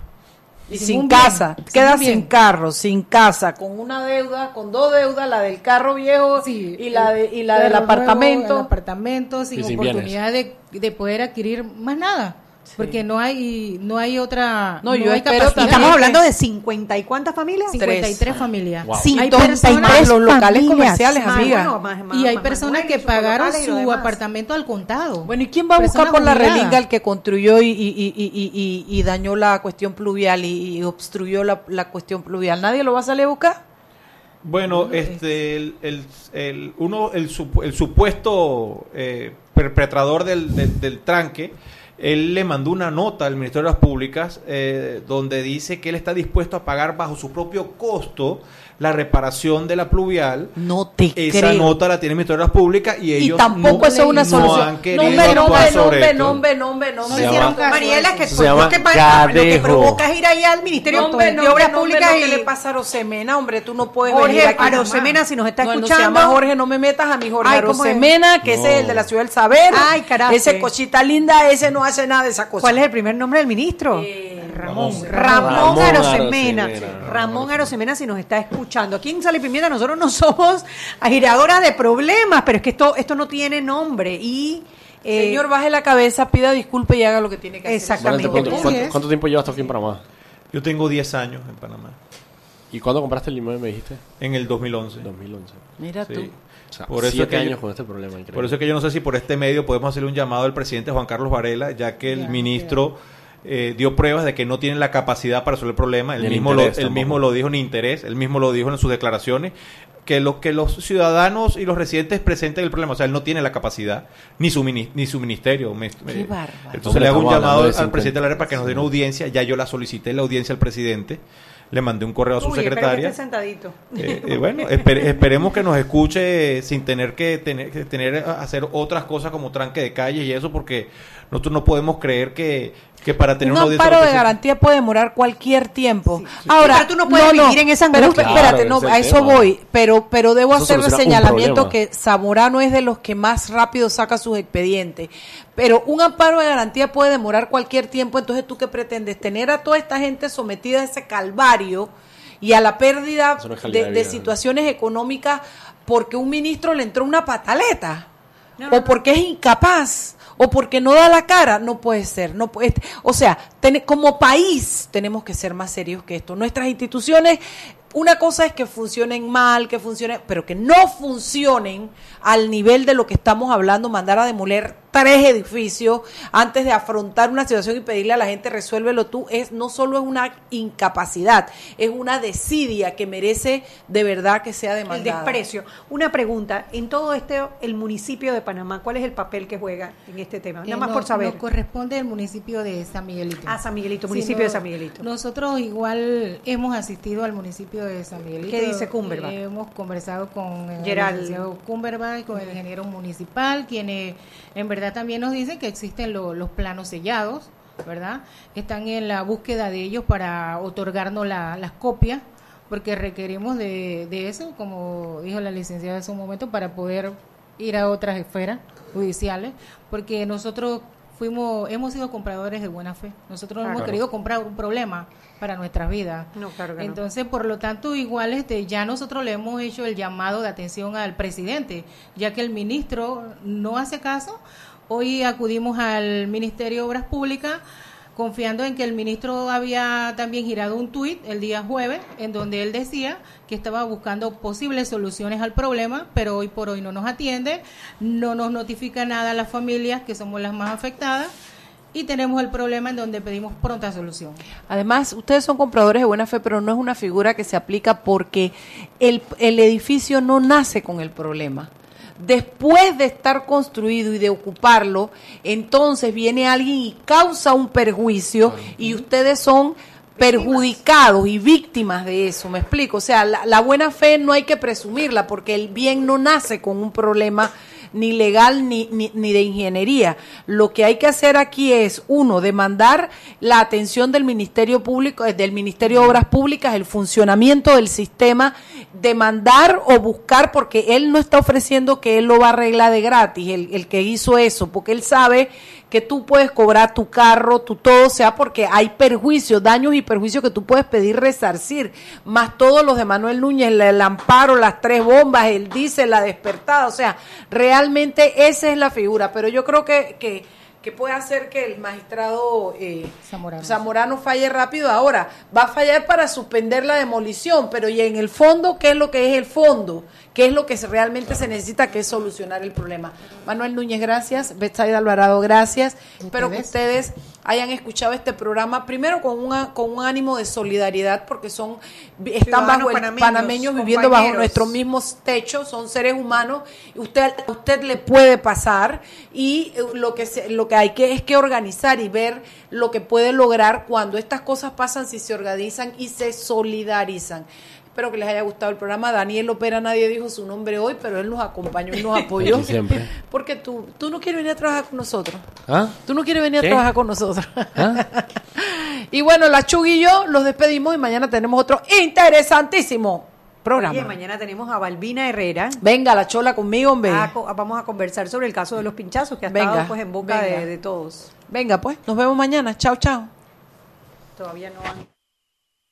Speaker 1: Y
Speaker 9: Sin
Speaker 1: sin
Speaker 9: un bien,
Speaker 1: casa,
Speaker 9: sin
Speaker 1: carro, sin casa, con una deuda, con dos deudas, la del carro viejo y la de, y la del
Speaker 9: nuevo,
Speaker 1: apartamento.
Speaker 9: el apartamento sin
Speaker 1: Y sin
Speaker 9: oportunidad de, de poder adquirir más nada. Porque no hay no hay otra
Speaker 1: No, yo
Speaker 9: hay
Speaker 1: espero
Speaker 9: capacidad.
Speaker 2: Estamos hablando de 50 y cuántas familias?
Speaker 9: 53 familias.
Speaker 2: Wow.
Speaker 9: Hay
Speaker 1: 53
Speaker 9: personas,
Speaker 1: los locales comerciales,
Speaker 2: Más,
Speaker 1: amiga.
Speaker 2: bueno, más- más-
Speaker 9: y hay
Speaker 2: más
Speaker 9: personas que pagaron su apartamento al contado.
Speaker 1: Bueno, ¿y quién va a buscar por la relinga el que construyó y, y, y, y, y- y dañó la cuestión pluvial y, y obstruyó la, la cuestión pluvial? ¿Nadie lo va a salir a buscar?
Speaker 8: Bueno, este, el, el, el- uno, el supuesto eh, perpetrador del, del, del tranque, él le mandó una nota al Ministerio de las Públicas eh, donde dice que él está dispuesto a pagar bajo su propio costo la reparación de la pluvial.
Speaker 1: No te
Speaker 8: Esa
Speaker 1: creo.
Speaker 8: nota la tiene el Ministerio de las Públicas y
Speaker 1: Y
Speaker 8: ellos
Speaker 1: tampoco
Speaker 8: no,
Speaker 1: eso es una
Speaker 8: no
Speaker 1: solución.
Speaker 8: han
Speaker 1: No,
Speaker 8: querido
Speaker 1: hombre, no,
Speaker 8: actuar
Speaker 1: hombre, no,
Speaker 8: sobre
Speaker 1: hombre,
Speaker 8: esto.
Speaker 1: no, hombre, no, hombre, no,
Speaker 2: No
Speaker 1: hombre.
Speaker 2: hicieron
Speaker 1: Mariela,
Speaker 2: que
Speaker 1: se
Speaker 2: lo
Speaker 1: llama
Speaker 2: que, pasa- lo que provoca es ir allá al Ministerio de Obras Públicas y
Speaker 1: ¿qué le pasa a Rosemena? Hombre, tú no puedes
Speaker 2: Jorge
Speaker 1: venir aquí.
Speaker 2: Arosemena, si nos está
Speaker 1: no,
Speaker 2: escuchando.
Speaker 1: No se llama Jorge, no me metas a mi Jorge
Speaker 2: Ay.
Speaker 1: Arosemena, que ese es el de la ciudad del saber.
Speaker 2: Ay, carajo.
Speaker 1: Ese cosita linda, ese no hace nada de esa cosa.
Speaker 2: ¿Cuál es el primer nombre del ministro?
Speaker 1: Ramón.
Speaker 2: Ramón,
Speaker 1: Ramón
Speaker 2: Arosemena.
Speaker 1: Arosemena.
Speaker 2: Ramón Arosemena, si nos está escuchando. Aquí en Sal y Pimienta nosotros no somos agiradoras de problemas, pero es que esto, esto no tiene nombre. Y, eh,
Speaker 1: Señor, baje la cabeza, pida disculpas y haga lo que tiene que hacer.
Speaker 2: Exactamente.
Speaker 3: ¿Cuánto, cuánto- cuánto tiempo llevas tú aquí en Panamá?
Speaker 8: Yo tengo 10 años en Panamá.
Speaker 3: ¿Y cuándo compraste el inmueble, me dijiste?
Speaker 8: En el 2011.
Speaker 3: 2011.
Speaker 1: Mira
Speaker 8: Sí.
Speaker 1: tú.
Speaker 3: O sea,
Speaker 8: Por eso
Speaker 3: siete
Speaker 8: es que yo-
Speaker 3: años con este problema, increíble.
Speaker 8: Por eso es que yo no sé si por este medio podemos hacerle un llamado al presidente Juan Carlos Varela, ya que el ministro eh, dio pruebas de que no tiene la capacidad para resolver el problema. Él
Speaker 3: el
Speaker 8: mismo, lo,
Speaker 3: interés
Speaker 8: él
Speaker 3: tampoco.
Speaker 8: mismo lo dijo ni interés, él mismo lo dijo en sus declaraciones, que los que los ciudadanos y los residentes presenten el problema. O sea, él no tiene la capacidad, ni su, mini- ni su ministerio. Me- me-
Speaker 1: bárbaro.
Speaker 8: Entonces le hago un llamado al
Speaker 3: 50.
Speaker 8: presidente de la República para que nos dé una audiencia. Ya yo la solicité la audiencia al presidente. Le mandé un correo a su
Speaker 2: Uy,
Speaker 8: secretaria.
Speaker 2: sentadito.
Speaker 8: Eh, eh, bueno, esper- esperemos que nos escuche sin tener que tener que tener hacer otras cosas como tranque de calles y eso, porque nosotros no podemos creer que, que para tener
Speaker 1: un amparo de garantía puede demorar cualquier tiempo. Ahora,
Speaker 2: Pero tú no puedes vivir en esa
Speaker 1: pero
Speaker 2: angustia.
Speaker 1: espérate,
Speaker 3: Claro,
Speaker 1: no,
Speaker 3: es
Speaker 1: a eso
Speaker 3: tema.
Speaker 1: voy, pero pero debo
Speaker 3: Eso
Speaker 1: hacer el señalamiento que Zamorano es de los que más rápido saca sus expedientes. Pero un amparo de garantía puede demorar cualquier tiempo, entonces tú qué pretendes tener a toda esta gente sometida a ese calvario y a la pérdida
Speaker 3: no
Speaker 1: de,
Speaker 3: de
Speaker 1: situaciones económicas porque un ministro le entró una pataleta o porque es incapaz o porque no da la cara, no puede ser, no puede, o sea, como país tenemos que ser más serios que esto. Nuestras instituciones una cosa es que funcionen mal, que funcionen, pero que no funcionen al nivel de lo que estamos hablando, mandar a demoler tres edificios antes de afrontar una situación y pedirle a la gente resuélvelo tú, es no solo es una incapacidad, es una desidia que merece de verdad que sea
Speaker 2: El
Speaker 1: demandada.
Speaker 2: desprecio. Una pregunta, en todo este, el municipio de Panamá, ¿cuál es el papel que juega en este tema? Nada
Speaker 9: Eh,
Speaker 2: más
Speaker 9: no-
Speaker 2: por saber.
Speaker 9: nos corresponde el municipio de San Miguelito.
Speaker 2: Ah, San Miguelito, municipio
Speaker 9: no-
Speaker 2: de San Miguelito.
Speaker 9: Nosotros igual hemos asistido al municipio de San Miguelito.
Speaker 2: ¿Qué dice Cumberbatch?
Speaker 9: Eh, hemos conversado con el
Speaker 2: Gerald.
Speaker 9: licenciado Cumberbatch, con el ingeniero municipal, quienes en verdad también nos dicen que existen lo- los planos sellados, ¿verdad? Están en la búsqueda de ellos para otorgarnos la- las copias, porque requerimos de, de eso, como dijo la licenciada hace un momento, para poder ir a otras esferas judiciales, porque nosotros fuimos, hemos sido compradores de buena fe. Nosotros no
Speaker 2: Claro.
Speaker 9: hemos querido comprar un problema para nuestras vidas.
Speaker 2: No, claro que no.
Speaker 9: Entonces, por lo tanto, igual este, ya nosotros le hemos hecho el llamado de atención al presidente, ya que el ministro no hace caso. Hoy acudimos al Ministerio de Obras Públicas confiando en que el ministro había también girado un tuit el día jueves en donde él decía que estaba buscando posibles soluciones al problema, pero hoy por hoy no nos atiende, no nos notifica nada a las familias que somos las más afectadas y tenemos el problema en donde pedimos pronta solución.
Speaker 1: Además, ustedes son compradores de buena fe, pero no es una figura que se aplica porque el, el edificio no nace con el problema. Después de estar construido y de ocuparlo, entonces viene alguien y causa un perjuicio y ustedes son perjudicados y víctimas de eso, me explico. O sea, la, la buena fe no hay que presumirla porque el bien no nace con un problema ni legal ni, ni, ni de ingeniería. Lo que hay que hacer aquí es, uno, demandar la atención del Ministerio Público, eh, del Ministerio de Obras Públicas, el funcionamiento del sistema, demandar o buscar, porque él no está ofreciendo que él lo va a arreglar de gratis, el, el que hizo eso, porque él sabe que tú puedes cobrar tu carro, tu todo, sea porque hay perjuicios, daños y perjuicios que tú puedes pedir resarcir, más todos los de Manuel Núñez, el, el amparo, las tres bombas, el diésel, la despertada, o sea, realmente esa es la figura, pero yo creo que, que que puede hacer que el magistrado eh, Zamorano. falle rápido ahora. Va a fallar para suspender la demolición, pero y en el fondo, ¿qué es lo que es el fondo? ¿Qué es lo que realmente se necesita? Que es solucionar el problema. Manuel Núñez, gracias. Betsaida Alvarado, gracias. Espero que ustedes hayan escuchado este programa, primero con, una, con un ánimo de solidaridad, porque son están bajo el,
Speaker 2: panameños,
Speaker 1: panameños, viviendo bajo nuestros mismos techos, son seres humanos, usted, a usted le puede pasar, y eh, lo que, se- lo que hay que es que organizar y ver lo que puede lograr cuando estas cosas pasan, si se organizan y se solidarizan. Espero que les haya gustado el programa. Daniel Opera, nadie dijo su nombre hoy, pero él nos acompañó y nos apoyó.
Speaker 3: Siempre.
Speaker 1: Porque tú, tú no quieres venir a trabajar con nosotros.
Speaker 3: ¿Ah?
Speaker 1: Tú no quieres venir a trabajar con nosotros. y bueno, la Chugui y yo los despedimos y mañana tenemos otro interesantísimo programa.
Speaker 2: Oye, mañana tenemos a Balbina Herrera.
Speaker 1: Venga, la chola conmigo, hombre.
Speaker 2: A vamos a conversar sobre el caso de los pinchazos que ha
Speaker 1: Venga,
Speaker 2: estado pues, en boca de todos.
Speaker 1: Venga, pues, nos vemos mañana. Chao, chao.
Speaker 2: Todavía no han...